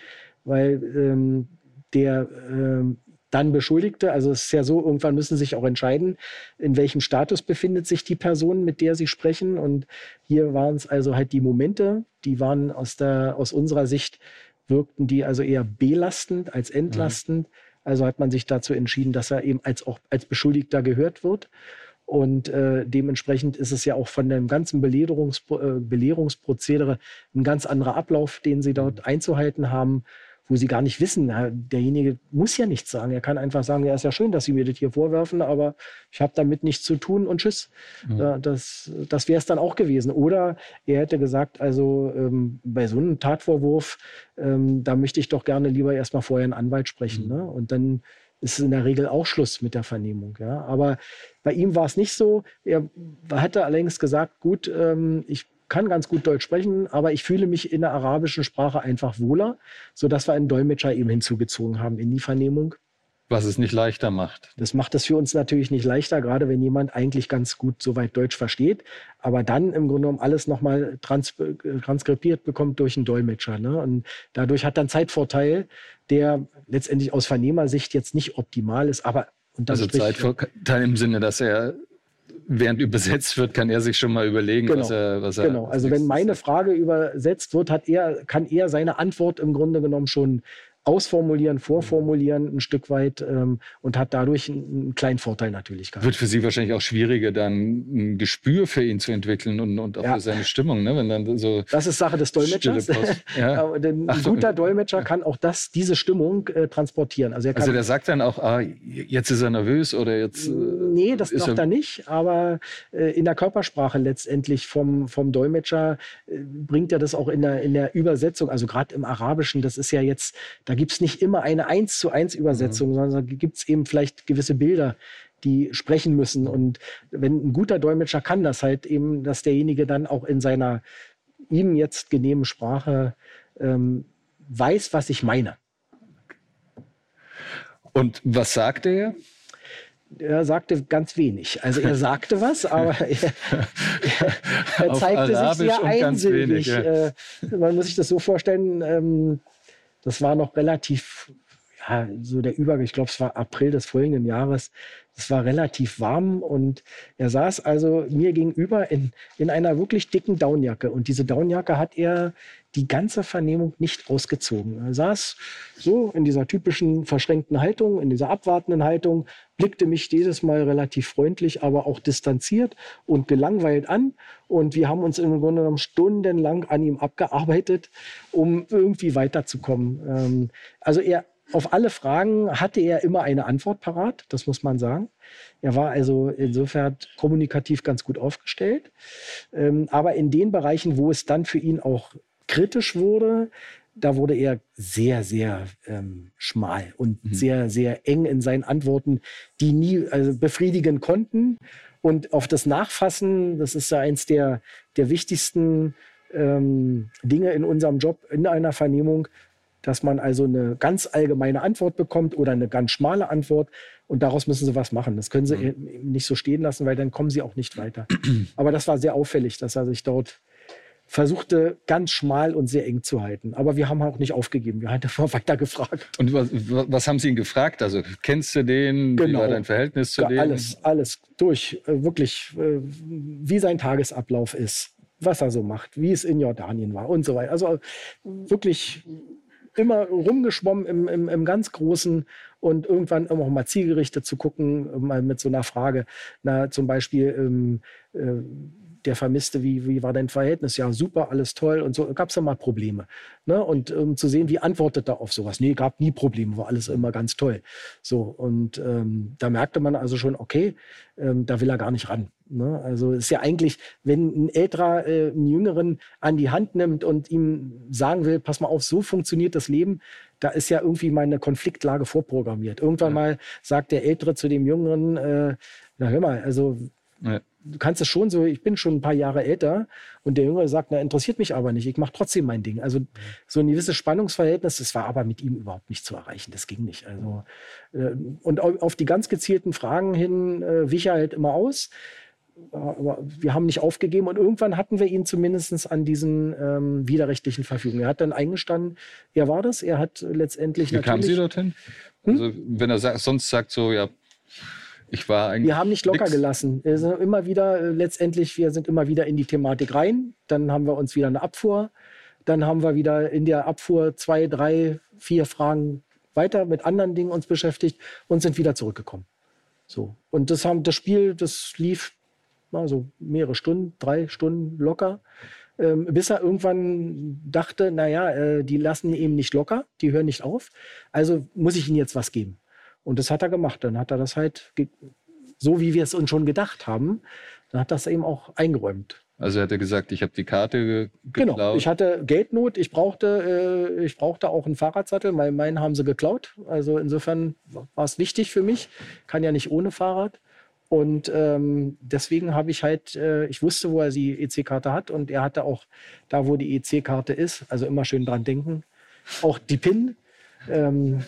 weil ähm, der ähm, dann Beschuldigte, also es ist ja so, irgendwann müssen sie sich auch entscheiden, in welchem Status befindet sich die Person, mit der sie sprechen. Und hier waren es also halt die Momente, die waren aus, der, aus unserer Sicht, wirkten die also eher belastend als entlastend. Mhm. Also hat man sich dazu entschieden, dass er eben als auch als Beschuldigter gehört wird. Und äh, dementsprechend ist es ja auch von dem ganzen Belehrungs äh, Belehrungsprozedere ein ganz anderer Ablauf, den sie dort mhm. einzuhalten haben wo sie gar nicht wissen, derjenige muss ja nichts sagen. Er kann einfach sagen, ja, ist ja schön, dass Sie mir das hier vorwerfen, aber ich habe damit nichts zu tun und tschüss. Mhm. Das, das wäre es dann auch gewesen. Oder er hätte gesagt, also ähm, bei so einem Tatvorwurf, ähm, da möchte ich doch gerne lieber erstmal vorher einen Anwalt sprechen. Mhm. Ne? Und dann ist in der Regel auch Schluss mit der Vernehmung. Ja? Aber bei ihm war es nicht so. Er hatte allerdings gesagt, gut, ähm, ich kann ganz gut Deutsch sprechen, aber ich fühle mich in der arabischen Sprache einfach wohler, sodass wir einen Dolmetscher eben hinzugezogen haben in die Vernehmung. Was es nicht leichter macht. Das macht es für uns natürlich nicht leichter, gerade wenn jemand eigentlich ganz gut soweit Deutsch versteht, aber dann im Grunde genommen alles nochmal trans transkribiert bekommt durch einen Dolmetscher. Ne? Und dadurch hat dann Zeitvorteil, der letztendlich aus Vernehmersicht jetzt nicht optimal ist, aber also Zeitvorteil im Sinne, dass er während übersetzt wird, kann er sich schon mal überlegen, genau. was er, was er. Genau, also wenn meine Frage übersetzt wird, hat er, kann er seine Antwort im Grunde genommen schon ausformulieren, vorformulieren ein Stück weit ähm, und hat dadurch einen, einen, kleinen Vorteil natürlich gehabt. Wird für Sie wahrscheinlich auch schwieriger, dann ein Gespür für ihn zu entwickeln und, und auch ja. für seine Stimmung, ne? wenn dann so. Das ist Sache des Dolmetschers. ja. ein Ach, guter Dolmetscher kann auch das, diese Stimmung äh, transportieren. Also, er kann, also der sagt dann auch, ah, jetzt ist er nervös oder jetzt. Äh, nee, das sagt er nicht, aber äh, in der Körpersprache letztendlich vom, vom Dolmetscher äh, bringt er das auch in der, in der Übersetzung, also gerade im Arabischen, das ist ja jetzt, da gibt es nicht immer eine eins zu eins Übersetzung, mhm. sondern da gibt es eben vielleicht gewisse Bilder, die sprechen müssen. Und wenn ein guter Dolmetscher kann das halt eben, dass derjenige dann auch in seiner ihm jetzt genehmen Sprache ähm, weiß, was ich meine. Und was sagte er? Er sagte ganz wenig. Also er sagte was, aber er, er, zeigte sich sehr einsilbig. Ja. Äh, man muss sich das so vorstellen, ähm, das war noch relativ, ja, so der Übergang, ich glaube, es war April des folgenden Jahres. Es war relativ warm und er saß also mir gegenüber in, in einer wirklich dicken Downjacke. Und diese Downjacke hat er die ganze Vernehmung nicht ausgezogen. Er saß so in dieser typischen verschränkten Haltung, in dieser abwartenden Haltung, blickte mich jedes Mal relativ freundlich, aber auch distanziert und gelangweilt an. Und wir haben uns im Grunde genommen stundenlang an ihm abgearbeitet, um irgendwie weiterzukommen. Ähm, also er, auf alle Fragen hatte er immer eine Antwort parat, das muss man sagen. Er war also insofern kommunikativ ganz gut aufgestellt. Ähm, aber in den Bereichen, wo es dann für ihn auch kritisch wurde, da wurde er sehr, sehr ähm, schmal und mhm. sehr, sehr eng in seinen Antworten, die nie also befriedigen konnten. Und auf das Nachfassen, das ist ja eins der, der wichtigsten ähm, Dinge in unserem Job, in einer Vernehmung, dass man also eine ganz allgemeine Antwort bekommt oder eine ganz schmale Antwort und daraus müssen sie was machen. Das können sie mhm. nicht so stehen lassen, weil dann kommen sie auch nicht weiter. Aber das war sehr auffällig, dass er sich dort versuchte ganz schmal und sehr eng zu halten. Aber wir haben auch nicht aufgegeben. Wir haben einfach weiter gefragt. Und was, was, haben Sie ihn gefragt? Also kennst du den? Genau. Wie war dein Verhältnis zu dem? Alles, alles durch. Äh, wirklich, äh, wie sein Tagesablauf ist, was er so macht, wie es in Jordanien war und so weiter. Also wirklich immer rumgeschwommen im, im, im ganz Großen und irgendwann auch mal zielgerichtet zu gucken, mal mit so einer Frage, na, zum Beispiel, ähm, äh, der Vermisste, wie, wie war dein Verhältnis? Ja, super, alles toll und so. Gab es da mal Probleme? Ne? Und um zu sehen, wie antwortet er auf sowas? Nee, gab nie Probleme, war alles immer ganz toll. So, und ähm, da merkte man also schon, okay, ähm, da will er gar nicht ran. Ne? Also ist ja eigentlich, wenn ein älterer äh, einen Jüngeren an die Hand nimmt und ihm sagen will, pass mal auf, so funktioniert das Leben, da ist ja irgendwie mal eine Konfliktlage vorprogrammiert. Irgendwann ja. mal sagt der Ältere zu dem Jüngeren, äh, na hör mal, also Ja. Du kannst es schon so, ich bin schon ein paar Jahre älter und der Jüngere sagt, na, interessiert mich aber nicht, ich mache trotzdem mein Ding. Also so ein gewisses Spannungsverhältnis, das war aber mit ihm überhaupt nicht zu erreichen, das ging nicht. Also, äh, und auf die ganz gezielten Fragen hin äh, wich er halt immer aus aber wir haben nicht aufgegeben und irgendwann hatten wir ihn zumindest an diesen ähm, widerrechtlichen Verfügungen. Er hat dann eingestanden, er war das, er hat letztendlich. Wie kamen Sie dorthin? Hm? Also, wenn er sa sonst sagt, so, ja, ich war eigentlich. Wir haben nicht locker nix. gelassen. Wir sind immer wieder, äh, letztendlich, wir sind immer wieder in die Thematik rein. Dann haben wir uns wieder eine Abfuhr. Dann haben wir wieder in der Abfuhr zwei, drei, vier Fragen weiter mit anderen Dingen uns beschäftigt und sind wieder zurückgekommen. So. Und das, haben, das Spiel, das lief also mehrere Stunden, drei Stunden locker. Ähm, bis er irgendwann dachte, naja, äh, die lassen ihn nicht locker, die hören nicht auf, also muss ich ihnen jetzt was geben. Und das hat er gemacht. Dann hat er das halt, so wie wir es uns schon gedacht haben, dann hat das eben auch eingeräumt. Also er hat gesagt, ich habe die Karte ge geklaut. Genau, ich hatte Geldnot, ich brauchte, äh, ich brauchte auch einen Fahrradsattel, weil meinen haben sie geklaut. Also insofern war es wichtig für mich, kann ja nicht ohne Fahrrad. Und ähm, deswegen habe ich halt, äh, ich wusste, wo er die EC-Karte hat und er hatte auch da, wo die EC-Karte ist, also immer schön dran denken, auch die PIN. Ähm,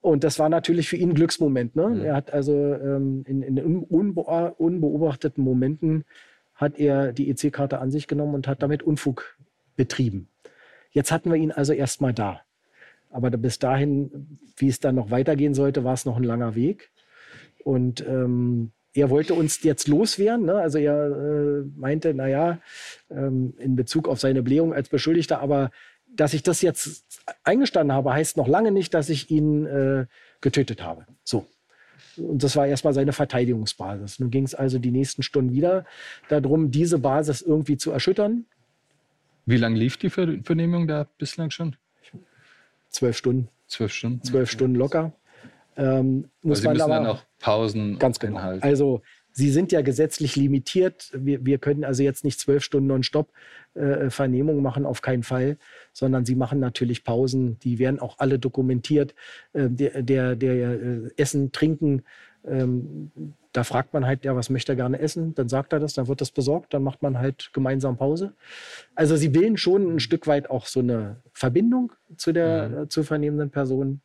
und das war natürlich für ihn ein Glücksmoment. Ne? Mhm. Er hat also ähm, in, in unbe unbeobachteten Momenten hat er die EC-Karte an sich genommen und hat damit Unfug betrieben. Jetzt hatten wir ihn also erstmal da. Aber bis dahin, wie es dann noch weitergehen sollte, war es noch ein langer Weg. Und ähm, er wollte uns jetzt loswerden. Ne? Also er äh, meinte, naja, ähm, in Bezug auf seine Blähung als Beschuldigter, aber dass ich das jetzt eingestanden habe, heißt noch lange nicht, dass ich ihn äh, getötet habe. So. Und das war erstmal seine Verteidigungsbasis. Nun ging es also die nächsten Stunden wieder darum, diese Basis irgendwie zu erschüttern. Wie lange lief die Vernehmung da bislang schon? Zwölf Stunden. Zwölf Stunden? Zwölf Stunden locker. Ähm, muss also man müssen aber, dann auch Pausen ganz genau. Also Sie sind ja gesetzlich limitiert. Wir, wir können also jetzt nicht zwölf Stunden nonstop äh, Vernehmung machen, auf keinen Fall, sondern Sie machen natürlich Pausen. Die werden auch alle dokumentiert. Äh, der, der, der äh, Essen, Trinken, ähm, da fragt man halt, ja, was möchte er gerne essen? Dann sagt er das, dann wird das besorgt, dann macht man halt gemeinsam Pause. Also sie bilden schon ein Stück weit auch so eine Verbindung zu der mhm. äh, zu vernehmenden Person.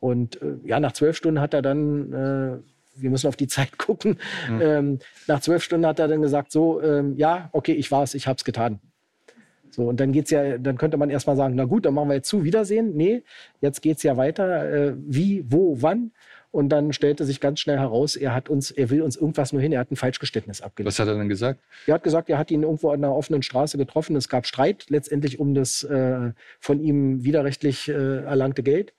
Und äh, ja, nach zwölf Stunden hat er dann, äh, wir müssen auf die Zeit gucken, mhm. ähm, nach zwölf Stunden hat er dann gesagt, so, ähm, ja, okay, ich war es, ich habe es getan. So, und dann geht's ja, dann könnte man erstmal sagen, na gut, dann machen wir jetzt zu, Wiedersehen. Nee, jetzt geht es ja weiter. Äh, wie, wo, wann? Und dann stellte sich ganz schnell heraus, er hat uns, er will uns irgendwas nur hin, er hat ein Falschgeständnis abgelegt. Was hat er dann gesagt? Er hat gesagt, er hat ihn irgendwo an einer offenen Straße getroffen. Es gab Streit letztendlich um das äh, von ihm widerrechtlich äh, erlangte Geld.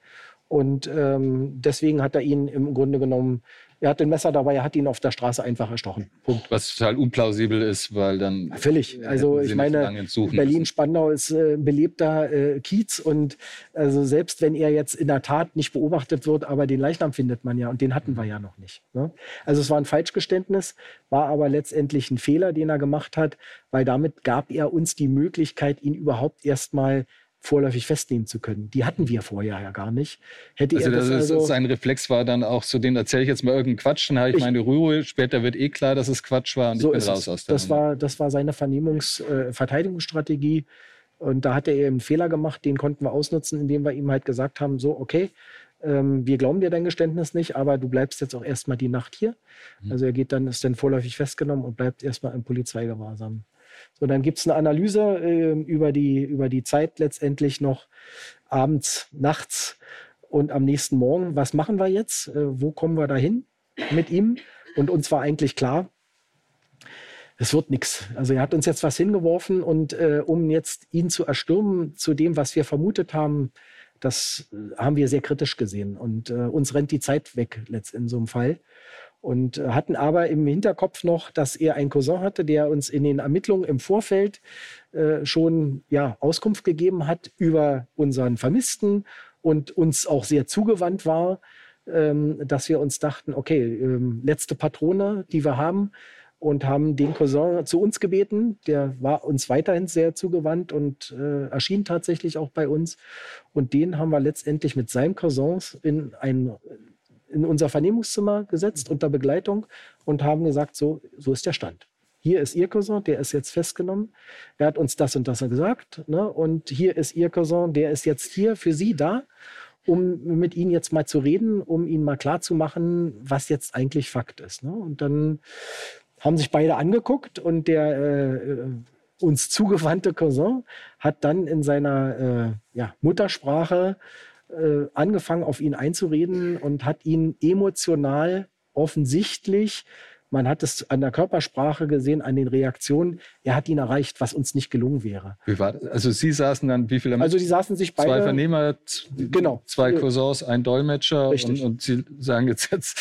Und ähm, deswegen hat er ihn im Grunde genommen, er hat ein Messer dabei, er hat ihn auf der Straße einfach erstochen. Punkt. Was total unplausibel ist, weil dann. Völlig. Also ich meine, Berlin-Spandau ist äh, belebter äh, Kiez und also selbst wenn er jetzt in der Tat nicht beobachtet wird, aber den Leichnam findet man ja und den hatten wir ja noch nicht. Ne? Also es war ein Falschgeständnis, war aber letztendlich ein Fehler, den er gemacht hat, weil damit gab er uns die Möglichkeit, ihn überhaupt erstmal vorläufig festnehmen zu können. Die hatten wir vorher ja gar nicht. Hätte also, er das, das also sein Reflex war dann auch so, den erzähle ich jetzt mal irgendeinen Quatsch, dann habe ich, ich, meine Ruhe, später wird eh klar, dass es Quatsch war und so ich bin raus aus der das war, das war seine Vernehmungs-, äh, Verteidigungsstrategie und da hat er eben einen Fehler gemacht, den konnten wir ausnutzen, indem wir ihm halt gesagt haben, so, okay, ähm, wir glauben dir dein Geständnis nicht, aber du bleibst jetzt auch erstmal die Nacht hier. Mhm. Also er geht dann, ist dann vorläufig festgenommen und bleibt erstmal im Polizeigewahrsam. So, dann gibt es eine Analyse äh, über, die, über die Zeit letztendlich noch abends, nachts und am nächsten Morgen. Was machen wir jetzt? Äh, wo kommen wir dahin mit ihm? Und uns war eigentlich klar, es wird nichts. Also er hat uns jetzt was hingeworfen und äh, um jetzt ihn zu erstürmen zu dem, was wir vermutet haben, das äh, haben wir sehr kritisch gesehen. Und äh, uns rennt die Zeit weg, letzt in so einem Fall und äh, hatten aber im Hinterkopf noch, dass er einen Cousin hatte, der uns in den Ermittlungen im Vorfeld äh, schon ja, Auskunft gegeben hat über unseren Vermissten und uns auch sehr zugewandt war, ähm, dass wir uns dachten, okay, ähm, letzte Patrone, die wir haben, und haben den Cousin zu uns gebeten. Der war uns weiterhin sehr zugewandt und äh, erschien tatsächlich auch bei uns. Und den haben wir letztendlich mit seinem Cousin in ein in unser Vernehmungszimmer gesetzt unter Begleitung und haben gesagt, so, so ist der Stand. Hier ist Ihr Cousin, der ist jetzt festgenommen. Er hat uns das und das gesagt. Ne? Und hier ist Ihr Cousin, der ist jetzt hier für Sie da, um mit Ihnen jetzt mal zu reden, um Ihnen mal klarzumachen, was jetzt eigentlich Fakt ist. Ne? Und dann haben sich beide angeguckt und der äh, uns zugewandte Cousin hat dann in seiner äh, ja, Muttersprache äh, angefangen, auf ihn einzureden und hat ihn emotional offensichtlich man hat es an der Körpersprache gesehen, an den Reaktionen. Er hat ihn erreicht, was uns nicht gelungen wäre. Wie war das? Also Sie saßen dann, wie viele? Also die saßen sich beide. Zwei Vernehmer, genau. zwei Cousins, ein Dolmetscher. Und, und Sie sagen jetzt, jetzt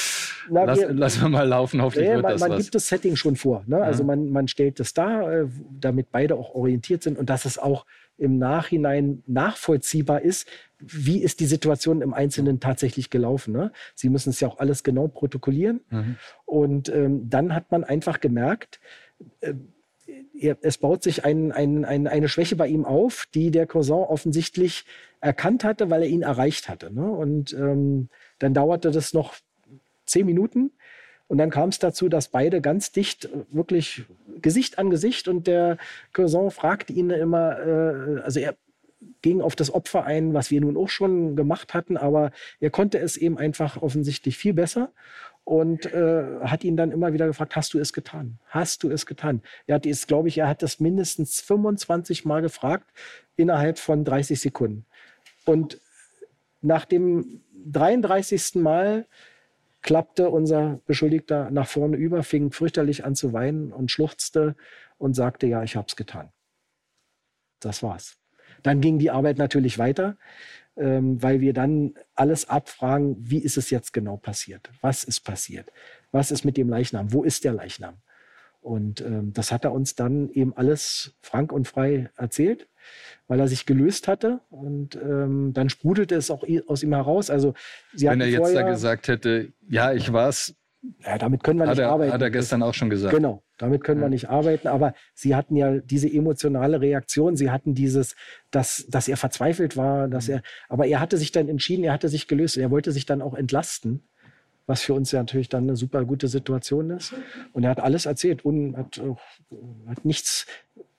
Na, lass, wir, lassen wir mal laufen, hoffentlich ja, wird man, das man was. gibt das Setting schon vor. Ne? Also man, man stellt es dar, äh, damit beide auch orientiert sind und dass es auch im Nachhinein nachvollziehbar ist, wie ist die Situation im Einzelnen tatsächlich gelaufen. Ne? Sie müssen es ja auch alles genau protokollieren. Mhm. Und ähm, dann hat man einfach gemerkt, äh, es baut sich ein, ein, ein, eine Schwäche bei ihm auf, die der Cousin offensichtlich erkannt hatte, weil er ihn erreicht hatte. Ne? Und ähm, dann dauerte das noch zehn Minuten. Und dann kam es dazu, dass beide ganz dicht, wirklich Gesicht an Gesicht und der Cousin fragte ihn immer, äh, also er ging auf das Opfer ein, was wir nun auch schon gemacht hatten, aber er konnte es eben einfach offensichtlich viel besser und äh, hat ihn dann immer wieder gefragt, hast du es getan? Hast du es getan? Er hat es, glaube ich, er hat das mindestens 25 Mal gefragt innerhalb von 30 Sekunden. Und nach dem 33. Mal klappte unser Beschuldigter nach vorne über, fing fürchterlich an zu weinen und schluchzte und sagte, ja, ich habe es getan. Das war's. Dann ging die Arbeit natürlich weiter, ähm, weil wir dann alles abfragen, wie ist es jetzt genau passiert? Was ist passiert? Was ist mit dem Leichnam? Wo ist der Leichnam? Und ähm, das hat er uns dann eben alles frank und frei erzählt, weil er sich gelöst hatte. Und ähm, dann sprudelte es auch aus ihm heraus. Also, sie Wenn er jetzt da gesagt hätte, ja, ich war es, ja, damit können wir nicht er, arbeiten. Hat er gestern auch schon gesagt. Genau, damit können ja. wir nicht arbeiten. Aber sie hatten ja diese emotionale Reaktion. Sie hatten dieses, dass, dass er verzweifelt war, dass mhm. er, aber er hatte sich dann entschieden, er hatte sich gelöst. Er wollte sich dann auch entlasten, was für uns ja natürlich dann eine super gute Situation ist. Und er hat alles erzählt und hat, hat nichts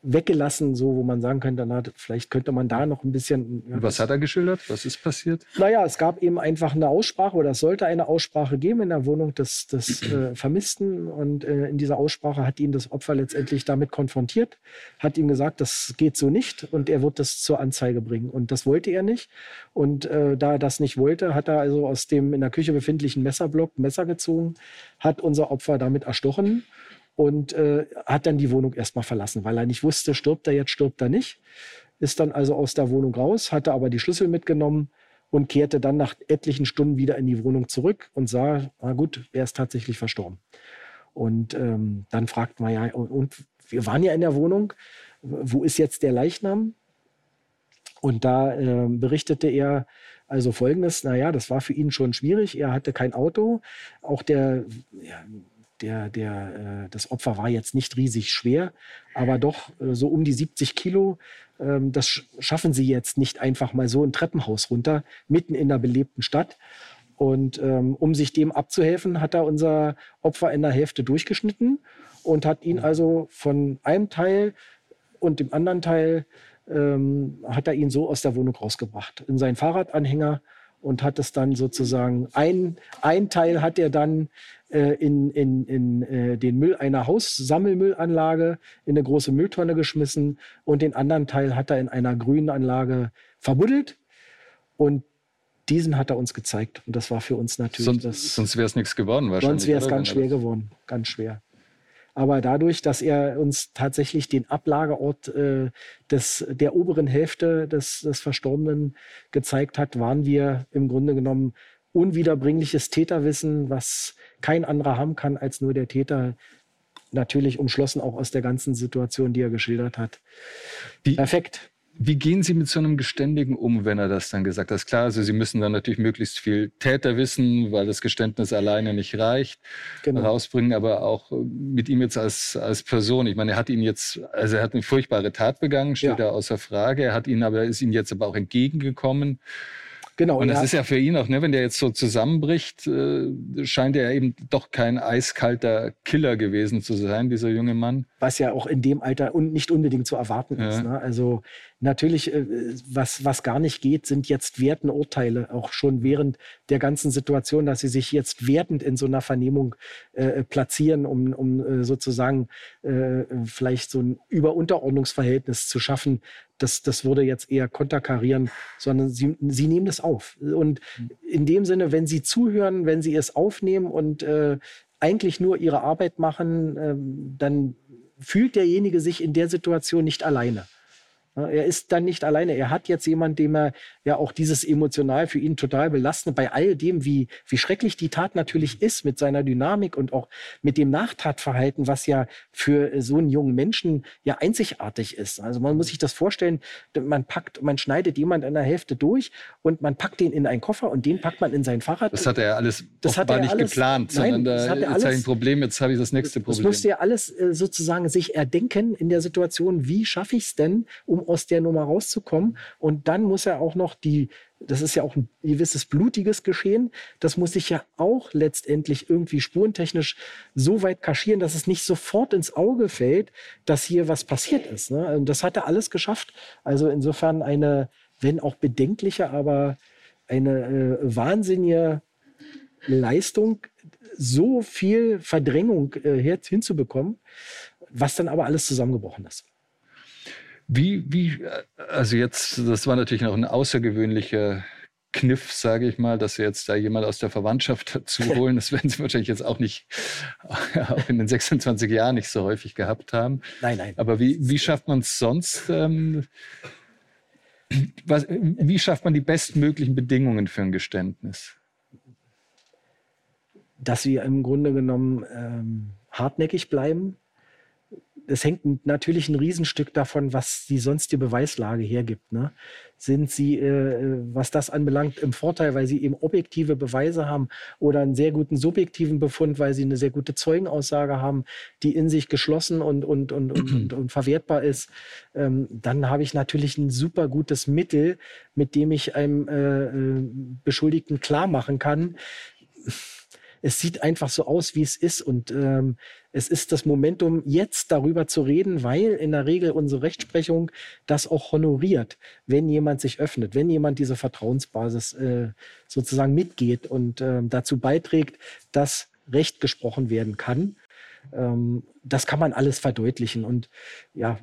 weggelassen, so wo man sagen könnte, na, vielleicht könnte man da noch ein bisschen. Ja, was hat er geschildert? Was ist passiert? Naja, es gab eben einfach eine Aussprache oder es sollte eine Aussprache geben in der Wohnung des, des äh, Vermissten. Und äh, in dieser Aussprache hat ihn das Opfer letztendlich damit konfrontiert, hat ihm gesagt, das geht so nicht und er wird das zur Anzeige bringen. Und das wollte er nicht. Und äh, da er das nicht wollte, hat er also aus dem in der Küche befindlichen Messerblock Messer gezogen, hat unser Opfer damit erstochen und äh, hat dann die Wohnung erstmal verlassen, weil er nicht wusste, stirbt er jetzt, stirbt er nicht. Ist dann also aus der Wohnung raus, hatte aber die Schlüssel mitgenommen und kehrte dann nach etlichen Stunden wieder in die Wohnung zurück und sah, na gut, er ist tatsächlich verstorben. Und ähm, dann fragt man ja, und, wir waren ja in der Wohnung, wo ist jetzt der Leichnam? Und da äh, berichtete er also folgendes, naja, das war für ihn schon schwierig. Er hatte kein Auto. Auch der, ja, der, der, äh, das Opfer war jetzt nicht riesig schwer, aber doch äh, so um die 70 Kilo. Ähm, das sch schaffen sie jetzt nicht einfach mal so ein Treppenhaus runter, mitten in der belebten Stadt. Und ähm, um sich dem abzuhelfen, hat er unser Opfer in der Hälfte durchgeschnitten und hat ihn also von einem Teil und dem anderen Teil ähm, hat er ihn so aus der Wohnung rausgebracht. In seinen Fahrradanhänger und hat es dann sozusagen, ein, ein Teil hat er dann äh, in, in, in äh, den Müll einer Haussammelmüllanlage in eine große Mülltonne geschmissen und den anderen Teil hat er in einer grünen Anlage verbuddelt und diesen hat er uns gezeigt und das war für uns natürlich sonst, das. Sonst wäre es nichts geworden wahrscheinlich. Sonst wäre es ganz schwer geworden, ganz schwer. Aber dadurch, dass er uns tatsächlich den Ablageort äh, des, der oberen Hälfte des, des Verstorbenen gezeigt hat, waren wir im Grunde genommen unwiederbringliches Täterwissen, was kein anderer haben kann als nur der Täter. Natürlich umschlossen auch aus der ganzen Situation, die er geschildert hat. Die, Perfekt. Wie gehen Sie mit so einem Geständigen um, wenn er das dann gesagt hat? Klar, also Sie müssen dann natürlich möglichst viel Täter wissen, weil das Geständnis alleine nicht reicht, genau. rausbringen, aber auch mit ihm jetzt als, als Person. Ich meine, er hat ihn jetzt, also er hat eine furchtbare Tat begangen, steht ja. da außer Frage. Er hat ihn aber, ist ihm jetzt aber auch entgegengekommen. Genau. Und das ist ja für ihn auch, ne, wenn der jetzt so zusammenbricht, äh, scheint er eben doch kein eiskalter Killer gewesen zu sein, dieser junge Mann. Was ja auch in dem Alter un nicht unbedingt zu erwarten ja. ist. Ne? Also natürlich, äh, was, was gar nicht geht, sind jetzt werten Urteile, auch schon während der ganzen Situation, dass sie sich jetzt wertend in so einer Vernehmung äh, platzieren, um, um äh, sozusagen äh, vielleicht so ein Über-Unterordnungsverhältnis zu schaffen, das, das würde jetzt eher konterkarieren, sondern sie, sie nehmen das auf. Und in dem Sinne, wenn sie zuhören, wenn sie es aufnehmen und äh, eigentlich nur ihre Arbeit machen, äh, dann fühlt derjenige sich in der Situation nicht alleine. Er ist dann nicht alleine. Er hat jetzt jemanden, dem er ja auch dieses emotional für ihn total belastend, bei all dem, wie, wie schrecklich die Tat natürlich ist mit seiner Dynamik und auch mit dem Nachtatverhalten, was ja für so einen jungen Menschen ja einzigartig ist. Also man muss sich das vorstellen, man packt, man schneidet jemand an der Hälfte durch und man packt den in einen Koffer und den packt man in sein Fahrrad. Das hat er alles das hat er nicht alles, geplant, nein, sondern da hat er alles, ein Problem, jetzt habe ich das nächste Problem. Das musste ja alles äh, sozusagen sich erdenken in der Situation, wie schaffe ich es denn, um aus der Nummer rauszukommen. Und dann muss er auch noch die, das ist ja auch ein gewisses blutiges Geschehen, das muss sich ja auch letztendlich irgendwie spurentechnisch so weit kaschieren, dass es nicht sofort ins Auge fällt, dass hier was passiert ist. Ne? Und das hat er alles geschafft. Also insofern eine, wenn auch bedenkliche, aber eine äh, wahnsinnige Leistung, so viel Verdrängung äh, hinzubekommen, was dann aber alles zusammengebrochen ist. Wie, wie, also jetzt, das war natürlich noch ein außergewöhnlicher Kniff, sage ich mal, dass sie jetzt da jemand aus der Verwandtschaft dazu holen. Das werden sie wahrscheinlich jetzt auch nicht, auch in den 26 Jahren nicht so häufig gehabt haben. Nein, nein. Aber wie, wie schafft man es sonst? Ähm, was, wie schafft man die bestmöglichen Bedingungen für ein Geständnis? Dass sie im Grunde genommen ähm, hartnäckig bleiben, es hängt natürlich ein Riesenstück davon, was die sonstige Beweislage hergibt. Ne? Sind sie, äh, was das anbelangt, im Vorteil, weil sie eben objektive Beweise haben oder einen sehr guten subjektiven Befund, weil sie eine sehr gute Zeugenaussage haben, die in sich geschlossen und, und, und, und, und, und verwertbar ist, ähm, dann habe ich natürlich ein super gutes Mittel, mit dem ich einem äh, äh Beschuldigten klar machen kann, es sieht einfach so aus, wie es ist. Und ähm, es ist das Momentum, jetzt darüber zu reden, weil in der Regel unsere Rechtsprechung das auch honoriert, wenn jemand sich öffnet, wenn jemand diese Vertrauensbasis äh, sozusagen mitgeht und äh, dazu beiträgt, dass Recht gesprochen werden kann. Ähm, das kann man alles verdeutlichen. Und ja,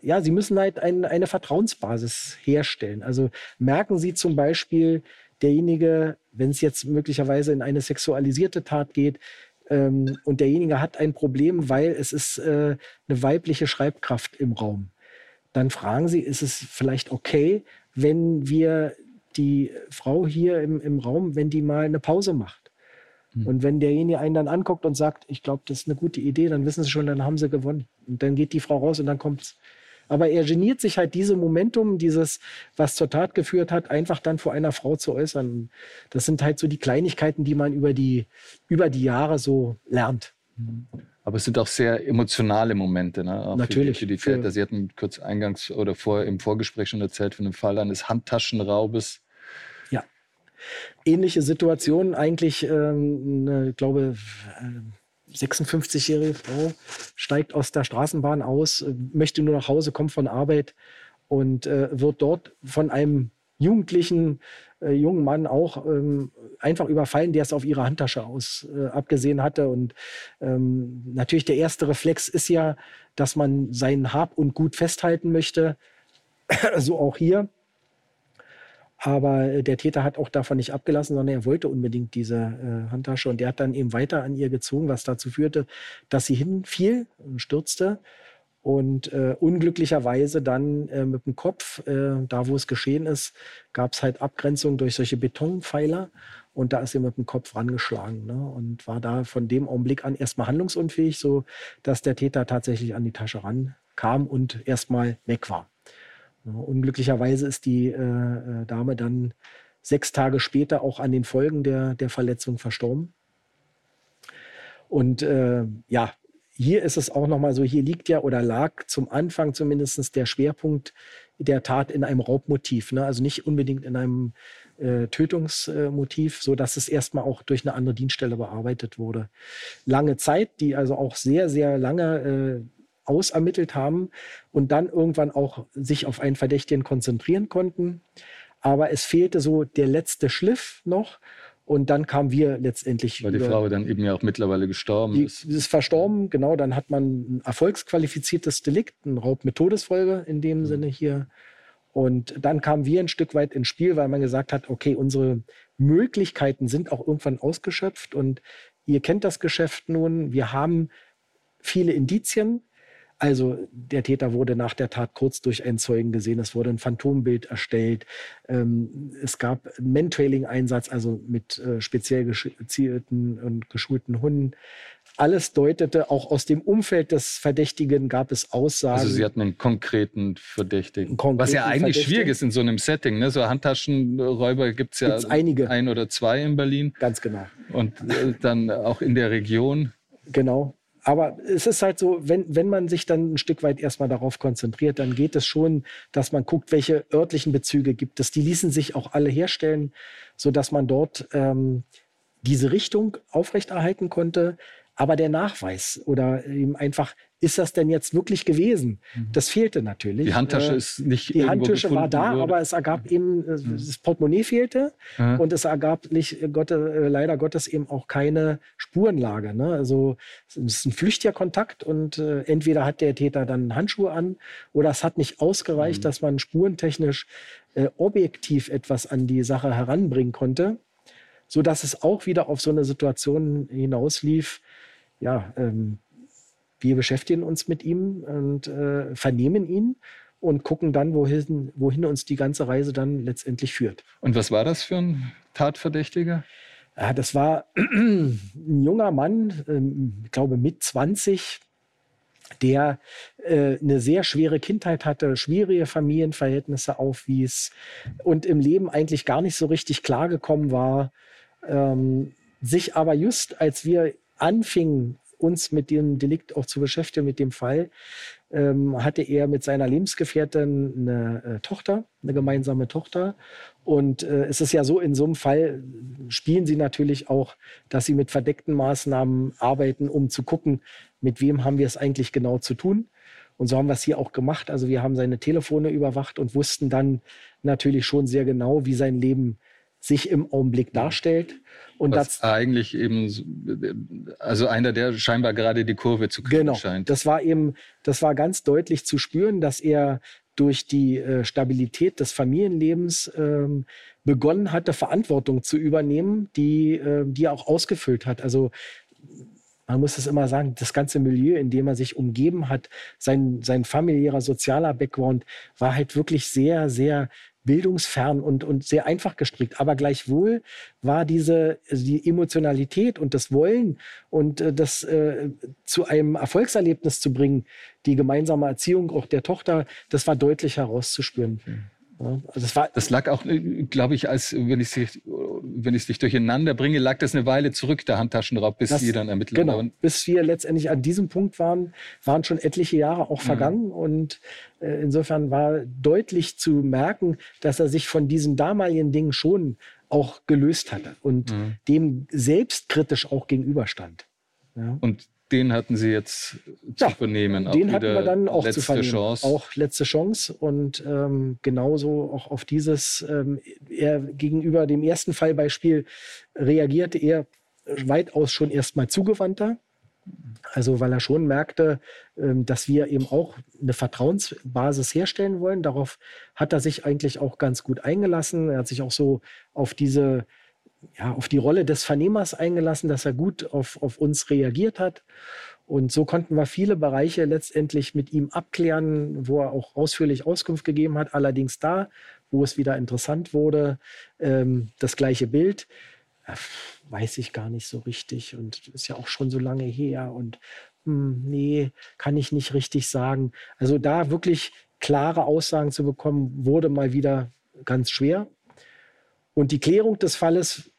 ja, Sie müssen halt ein, eine Vertrauensbasis herstellen. Also merken Sie zum Beispiel, derjenige, wenn es jetzt möglicherweise in eine sexualisierte Tat geht, ähm, und derjenige hat ein Problem, weil es ist äh, eine weibliche Schreibkraft im Raum, dann fragen Sie, ist es vielleicht okay, wenn wir die Frau hier im, im Raum, wenn die mal eine Pause macht? Mhm. Und wenn derjenige einen dann anguckt und sagt, ich glaube, das ist eine gute Idee, dann wissen Sie schon, dann haben Sie gewonnen. Und dann geht die Frau raus und dann kommt's. Aber er geniert sich halt diese Momentum, dieses, was zur Tat geführt hat, einfach dann vor einer Frau zu äußern. Das sind halt so die Kleinigkeiten, die man über die, über die Jahre so lernt. Aber es sind auch sehr emotionale Momente, ne? Auch Natürlich. Für die, für die. Sie hatten kurz eingangs oder vor, im Vorgespräch schon erzählt von dem Fall eines Handtaschenraubes. Ja. Ähnliche Situation, eigentlich, ähm, ich glaube, 56-jährige Frau steigt aus der Straßenbahn aus, äh, möchte nur nach Hause, kommt von Arbeit und äh, wird dort von einem jugendlichen äh, jungen Mann auch ähm, einfach überfallen, der es auf ihre Handtasche aus äh, abgesehen hatte. Und ähm, natürlich der erste Reflex ist ja, dass man sein Hab und Gut festhalten möchte. so auch hier. Aber äh, der Täter hat auch davon nicht abgelassen, sondern er wollte unbedingt diese äh, Handtasche und der hat dann eben weiter an ihr gezogen, was dazu führte, dass sie hinfiel und stürzte und äh, unglücklicherweise dann äh, mit dem Kopf, äh, da wo es geschehen ist, gab es halt Abgrenzung durch solche Betonpfeiler und da ist sie mit dem Kopf rangeschlagen ne? und war da von dem Augenblick an erstmal handlungsunfähig, so dass der Täter tatsächlich an die Tasche rankam und erstmal weg war. Unglücklicherweise ist die äh, äh, Dame dann sechs Tage später auch an den Folgen der, der Verletzung verstorben. Und äh, ja, hier ist es auch nochmal so, hier liegt ja oder lag zum Anfang zumindest der Schwerpunkt der Tat in einem Raubmotiv. Ne? Also nicht unbedingt in einem äh, Tötungsmotiv, so dass es erstmal auch durch eine andere Dienststelle bearbeitet wurde. Lange Zeit, die also auch sehr, sehr lange äh, ausermittelt haben und dann irgendwann auch sich auf einen Verdächtigen konzentrieren konnten. Aber es fehlte so der letzte Schliff noch. Und dann kamen wir letztendlich. Weil die Frau dann eben ja auch mittlerweile gestorben die, ist. ist verstorben, genau. Dann hat man ein erfolgsqualifiziertes Delikt, ein Raub mit Todesfolge in dem mhm. Sinne hier. Und dann kamen wir ein Stück weit ins Spiel, weil man gesagt hat, okay, unsere Möglichkeiten sind auch irgendwann ausgeschöpft. Und ihr kennt das Geschäft nun. Wir haben viele Indizien. Also der Täter wurde nach der Tat kurz durch einen Zeugen gesehen. Es wurde ein Phantombild erstellt. Ähm, es gab einen Mantrailing-Einsatz, also mit äh, speziell gezielten und geschulten Hunden. Alles deutete, auch aus dem Umfeld des Verdächtigen gab es Aussagen. Also Sie hatten einen konkreten Verdächtigen. Einen konkreten Was ja eigentlich schwierig ist in so einem Setting. Ne? So Handtaschenräuber gibt es ja Gibt's einige. ein oder zwei in Berlin. Ganz genau. Und äh, dann auch in der Region. Genau aber es ist halt so, wenn, wenn man sich dann ein Stück weit erstmal darauf konzentriert, dann geht es schon, dass man guckt, welche örtlichen Bezüge gibt es. Die ließen sich auch alle herstellen, sodass man dort ähm, diese Richtung aufrechterhalten konnte. Aber der Nachweis oder eben einfach ist das denn jetzt wirklich gewesen? Mhm. Das fehlte natürlich. Die Handtasche äh, ist nicht. Die Handtasche war da, wurde. aber es ergab eben, äh, mhm. das Portemonnaie fehlte ja. und es ergab nicht, äh, Gott, leider Gottes eben auch keine Spurenlage. Ne? Also es ist ein flüchtiger Kontakt und äh, entweder hat der Täter dann Handschuhe an oder es hat nicht ausgereicht, mhm. dass man spurentechnisch äh, objektiv etwas an die Sache heranbringen konnte, so dass es auch wieder auf so eine Situation hinauslief. Ja, ähm, wir beschäftigen uns mit ihm und äh, vernehmen ihn und gucken dann, wohin, wohin uns die ganze Reise dann letztendlich führt. Und was war das für ein Tatverdächtiger? Ja, das war ein junger Mann, ähm, ich glaube mit 20, der äh, eine sehr schwere Kindheit hatte, schwierige Familienverhältnisse aufwies und im Leben eigentlich gar nicht so richtig klargekommen war, ähm, sich aber just als wir anfingen, uns mit dem Delikt auch zu beschäftigen, mit dem Fall, ähm, hatte er mit seiner Lebensgefährtin eine äh, Tochter, eine gemeinsame Tochter. Und äh, es ist ja so, in so einem Fall spielen sie natürlich auch, dass sie mit verdeckten Maßnahmen arbeiten, um zu gucken, mit wem haben wir es eigentlich genau zu tun. Und so haben wir es hier auch gemacht. Also wir haben seine Telefone überwacht und wussten dann natürlich schon sehr genau, wie sein Leben sich im Augenblick darstellt. Und Was das eigentlich eben, also einer, der scheinbar gerade die Kurve zu kriegen genau, scheint. Das war eben, das war ganz deutlich zu spüren, dass er durch die äh, Stabilität des Familienlebens ähm, begonnen hatte, Verantwortung zu übernehmen, die, äh, die er auch ausgefüllt hat. Also man muss es immer sagen, das ganze Milieu, in dem er sich umgeben hat, sein, sein familiärer, sozialer Background war halt wirklich sehr, sehr bildungsfern und, und sehr einfach gestrickt. Aber gleichwohl war diese die Emotionalität und das Wollen und äh, das äh, zu einem Erfolgserlebnis zu bringen, die gemeinsame Erziehung auch der Tochter, das war deutlich herauszuspüren. Mhm. Also das, war das lag auch, äh, glaube ich, als wenn ich es wenn ich dich durcheinander bringe, lag das eine Weile zurück, der Handtaschenraub, bis das, Sie dann ermittelt Genau, haben. bis wir letztendlich an diesem Punkt waren, waren schon etliche Jahre auch mhm. vergangen mhm. und äh, insofern war deutlich zu merken, dass er sich von diesen damaligen Dingen schon auch gelöst hatte und mhm. dem selbstkritisch auch gegenüberstand. Ja. Und den hatten Sie jetzt zu ja, vernehmen. Den hatten wir dann auch zu vernehmen. Chance. Auch letzte Chance. Und ähm, genauso auch auf dieses, ähm, er gegenüber dem ersten Fallbeispiel reagierte er weitaus schon erstmal zugewandter. Also weil er schon merkte, ähm, dass wir eben auch eine Vertrauensbasis herstellen wollen. Darauf hat er sich eigentlich auch ganz gut eingelassen. Er hat sich auch so auf diese ja, auf die Rolle des Vernehmers eingelassen, dass er gut auf, auf uns reagiert hat. Und so konnten wir viele Bereiche letztendlich mit ihm abklären, wo er auch ausführlich Auskunft gegeben hat. Allerdings da, wo es wieder interessant wurde, ähm, das gleiche Bild, äh, weiß ich gar nicht so richtig und ist ja auch schon so lange her und hm, nee, kann ich nicht richtig sagen. Also da wirklich klare Aussagen zu bekommen, wurde mal wieder ganz schwer. Und die Klärung des Falles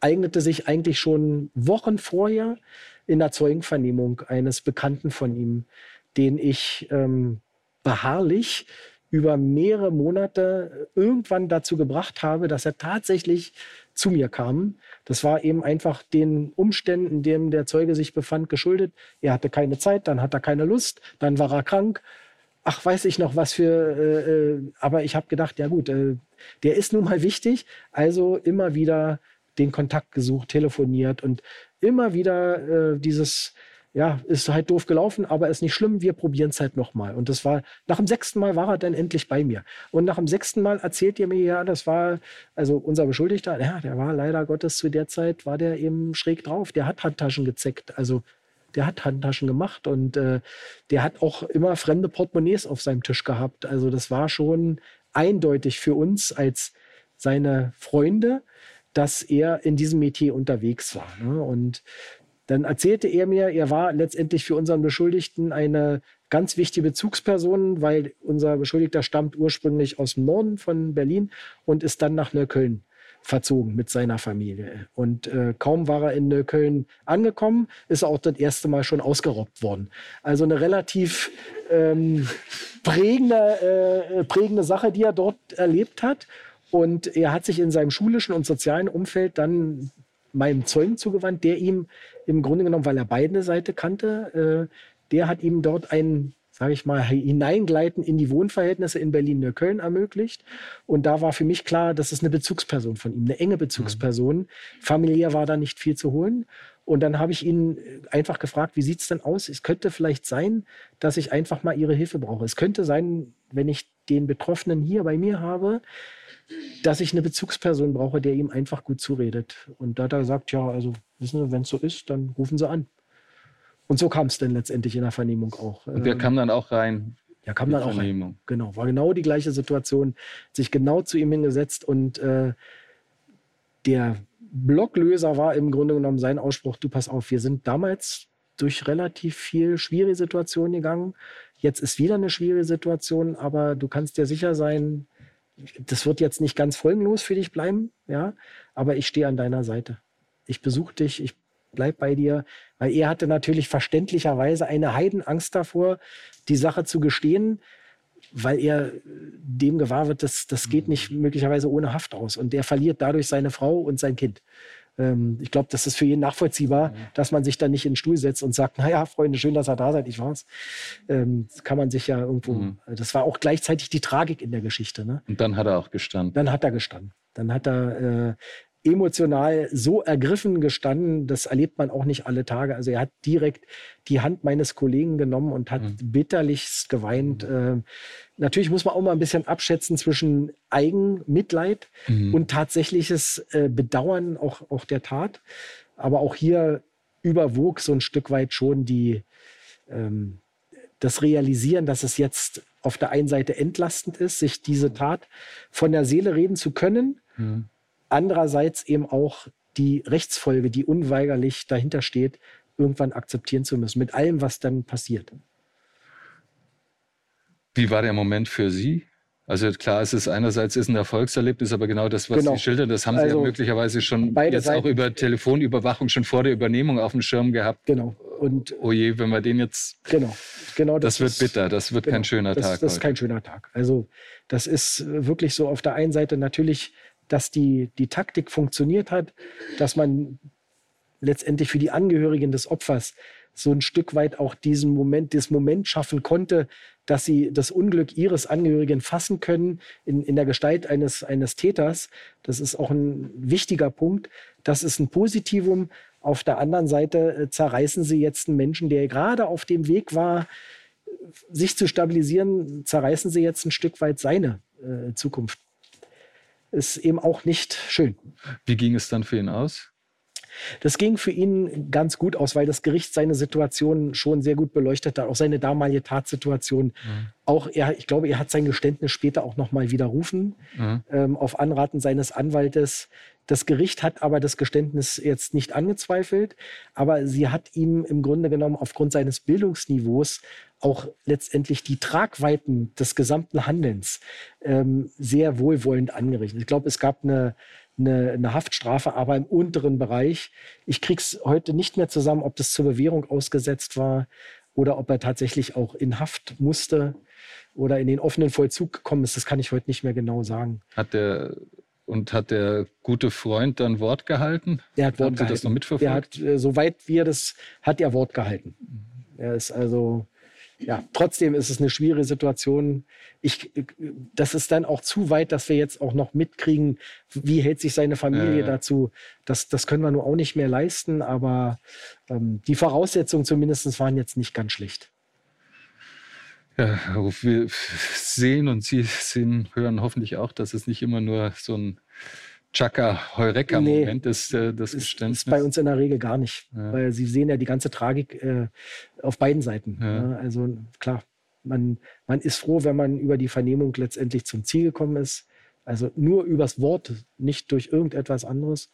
eignete sich eigentlich schon Wochen vorher in der Zeugenvernehmung eines Bekannten von ihm, den ich ähm, beharrlich über mehrere Monate irgendwann dazu gebracht habe, dass er tatsächlich zu mir kam. Das war eben einfach den Umständen, in denen der Zeuge sich befand, geschuldet. Er hatte keine Zeit, dann hat er keine Lust, dann war er krank. Ach, weiß ich noch was für. Äh, äh aber ich habe gedacht, ja gut, äh, der ist nun mal wichtig. Also immer wieder den Kontakt gesucht, telefoniert und immer wieder äh, dieses ja, ist halt doof gelaufen, aber ist nicht schlimm, wir probieren es halt nochmal. Und das war, nach dem sechsten Mal war er dann endlich bei mir. Und nach dem sechsten Mal erzählt ihr mir, ja, das war, also unser Beschuldigter, ja, der war leider Gottes zu der Zeit, war der eben schräg drauf. Der hat Handtaschen gezeckt. Also der hat Handtaschen gemacht und äh, der hat auch immer fremde Portemonnaies auf seinem Tisch gehabt. Also das war schon eindeutig für uns als seine Freunde, dass er in diesem Metier unterwegs war. Ne? Und dann erzählte er mir, er war letztendlich für unseren Beschuldigten eine ganz wichtige Bezugsperson, weil unser Beschuldigter stammt ursprünglich aus dem Norden von Berlin und ist dann nach Neukölln verzogen mit seiner Familie. Und äh, kaum war er in Neukölln angekommen, ist er auch das erste Mal schon ausgeraubt worden. Also eine relativ ähm, prägende, äh, prägende Sache, die er dort erlebt hat. Und er hat sich in seinem schulischen und sozialen Umfeld dann meinem Zeugen zugewandt, der ihm im Grunde genommen, weil er beide Seite kannte, äh, der hat ihm dort ein, sage ich mal, Hineingleiten in die Wohnverhältnisse in Berlin-Neukölln ermöglicht. Und da war für mich klar, das ist eine Bezugsperson von ihm, eine enge Bezugsperson. Mhm. Familiär war da nicht viel zu holen. Und dann habe ich ihn einfach gefragt, wie sieht es denn aus? Es könnte vielleicht sein, dass ich einfach mal Ihre Hilfe brauche. Es könnte sein, wenn ich den Betroffenen hier bei mir habe, dass ich eine Bezugsperson brauche, der ihm einfach gut zuredet. Und da hat er gesagt, ja, also wissen Sie, wenn es so ist, dann rufen Sie an. Und so kam es dann letztendlich in der Vernehmung auch. Und der ähm, kam dann auch rein. Ja, kam dann auch rein. Genau, war genau die gleiche Situation. Sich genau zu ihm hingesetzt und äh, der Blocklöser war im Grunde genommen sein Ausspruch: Du pass auf, wir sind damals durch relativ viel schwierige Situationen gegangen. Jetzt ist wieder eine schwierige Situation, aber du kannst dir sicher sein, das wird jetzt nicht ganz folgenlos für dich bleiben, ja, aber ich stehe an deiner Seite. Ich besuche dich, ich bleib bei dir, weil er hatte natürlich verständlicherweise eine Heidenangst davor, die Sache zu gestehen, weil er dem gewahr wird, dass das geht nicht möglicherweise ohne Haft aus und er verliert dadurch seine Frau und sein Kind. Ähm, ich glaube, das ist für jeden nachvollziehbar, mhm. dass man sich dann nicht in den Stuhl setzt und sagt, naja, Freunde, schön, dass ihr da seid, ich war's. Ähm, das kann man sich ja irgendwo, mhm. das war auch gleichzeitig die Tragik in der Geschichte. Ne? Und dann hat er auch gestanden. Dann hat er gestanden. Dann hat er äh, emotional so ergriffen gestanden, das erlebt man auch nicht alle Tage. Also er hat direkt die Hand meines Kollegen genommen und hat mhm. bitterlichst geweint. Mhm. Äh, natürlich muss man auch mal ein bisschen abschätzen zwischen Eigenmitleid mhm. und tatsächliches äh, Bedauern auch, auch der Tat. Aber auch hier überwog so ein Stück weit schon die, ähm, das Realisieren, dass es jetzt auf der einen Seite entlastend ist, sich diese Tat von der Seele reden zu können. Andererseits eben auch die Rechtsfolge, die unweigerlich dahinter steht, irgendwann akzeptieren zu müssen, mit allem, was dann passiert. Wie war der Moment für Sie? Also klar, es ist einerseits ist ein Erfolgserlebnis, aber genau das, was genau. Sie schildern, das haben Sie ja also möglicherweise schon jetzt Seiten. auch über Telefonüberwachung schon vor der Übernehmung auf dem Schirm gehabt. Genau. Und oh je, wenn wir den jetzt. Genau. genau das, das wird bitter. Das wird genau, kein schöner das, Tag. Das ist kein schöner Tag. Also das ist wirklich so auf der einen Seite natürlich dass die, die Taktik funktioniert hat, dass man letztendlich für die Angehörigen des Opfers so ein Stück weit auch diesen Moment, das Moment schaffen konnte, dass sie das Unglück ihres Angehörigen fassen können in, in der Gestalt eines, eines Täters. Das ist auch ein wichtiger Punkt. Das ist ein Positivum. Auf der anderen Seite äh, zerreißen sie jetzt einen Menschen, der gerade auf dem Weg war, sich zu stabilisieren, zerreißen sie jetzt ein Stück weit seine äh, Zukunft ist eben auch nicht schön. Wie ging es dann für ihn aus? Das ging für ihn ganz gut aus, weil das Gericht seine Situation schon sehr gut beleuchtet hat, auch seine damalige Tatsituation. Mhm. Auch er, ich glaube, er hat sein Geständnis später auch nochmal widerrufen, mhm. ähm, auf Anraten seines Anwaltes. Das Gericht hat aber das Geständnis jetzt nicht angezweifelt, aber sie hat ihm im Grunde genommen aufgrund seines Bildungsniveaus auch letztendlich die Tragweiten des gesamten Handelns ähm, sehr wohlwollend angerechnet. Ich glaube, es gab eine, eine, eine, Haftstrafe, aber im unteren Bereich. Ich krieg's heute nicht mehr zusammen, ob das zur Bewährung ausgesetzt war oder ob er tatsächlich auch in Haft musste oder in den offenen Vollzug gekommen ist, das kann ich heute nicht mehr genau sagen. Hat der und hat der gute Freund dann Wort gehalten? Der hat Wort Haben Sie gehalten. das noch mitverfolgt? Der hat, äh, soweit wir das, hat er Wort gehalten. Er ist also, ja, trotzdem ist es eine schwierige Situation. Ich, das ist dann auch zu weit, dass wir jetzt auch noch mitkriegen, wie hält sich seine Familie Äh. dazu. Das, das können wir nur auch nicht mehr leisten, aber ähm, die Voraussetzungen zumindest waren jetzt nicht ganz schlecht. Ja, wir sehen und Sie sehen, hören hoffentlich auch, dass es nicht immer nur so ein Chaka-Heureka-Moment ist, äh, das Ist, Geständnis. ist bei uns in der Regel gar nicht, Ja. weil Sie sehen ja die ganze Tragik äh, auf beiden Seiten. Ja. Ja, also klar, man, man ist froh, wenn man über die Vernehmung letztendlich zum Ziel gekommen ist. Also nur übers Wort, nicht durch irgendetwas anderes.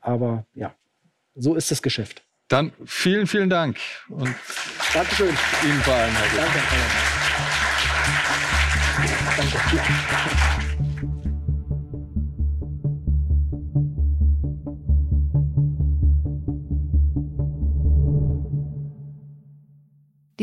Aber ja, so ist das Geschäft. Dann vielen, vielen Dank und Dankeschön. Ihnen vor allem, Herr Witt. Danke. Danke.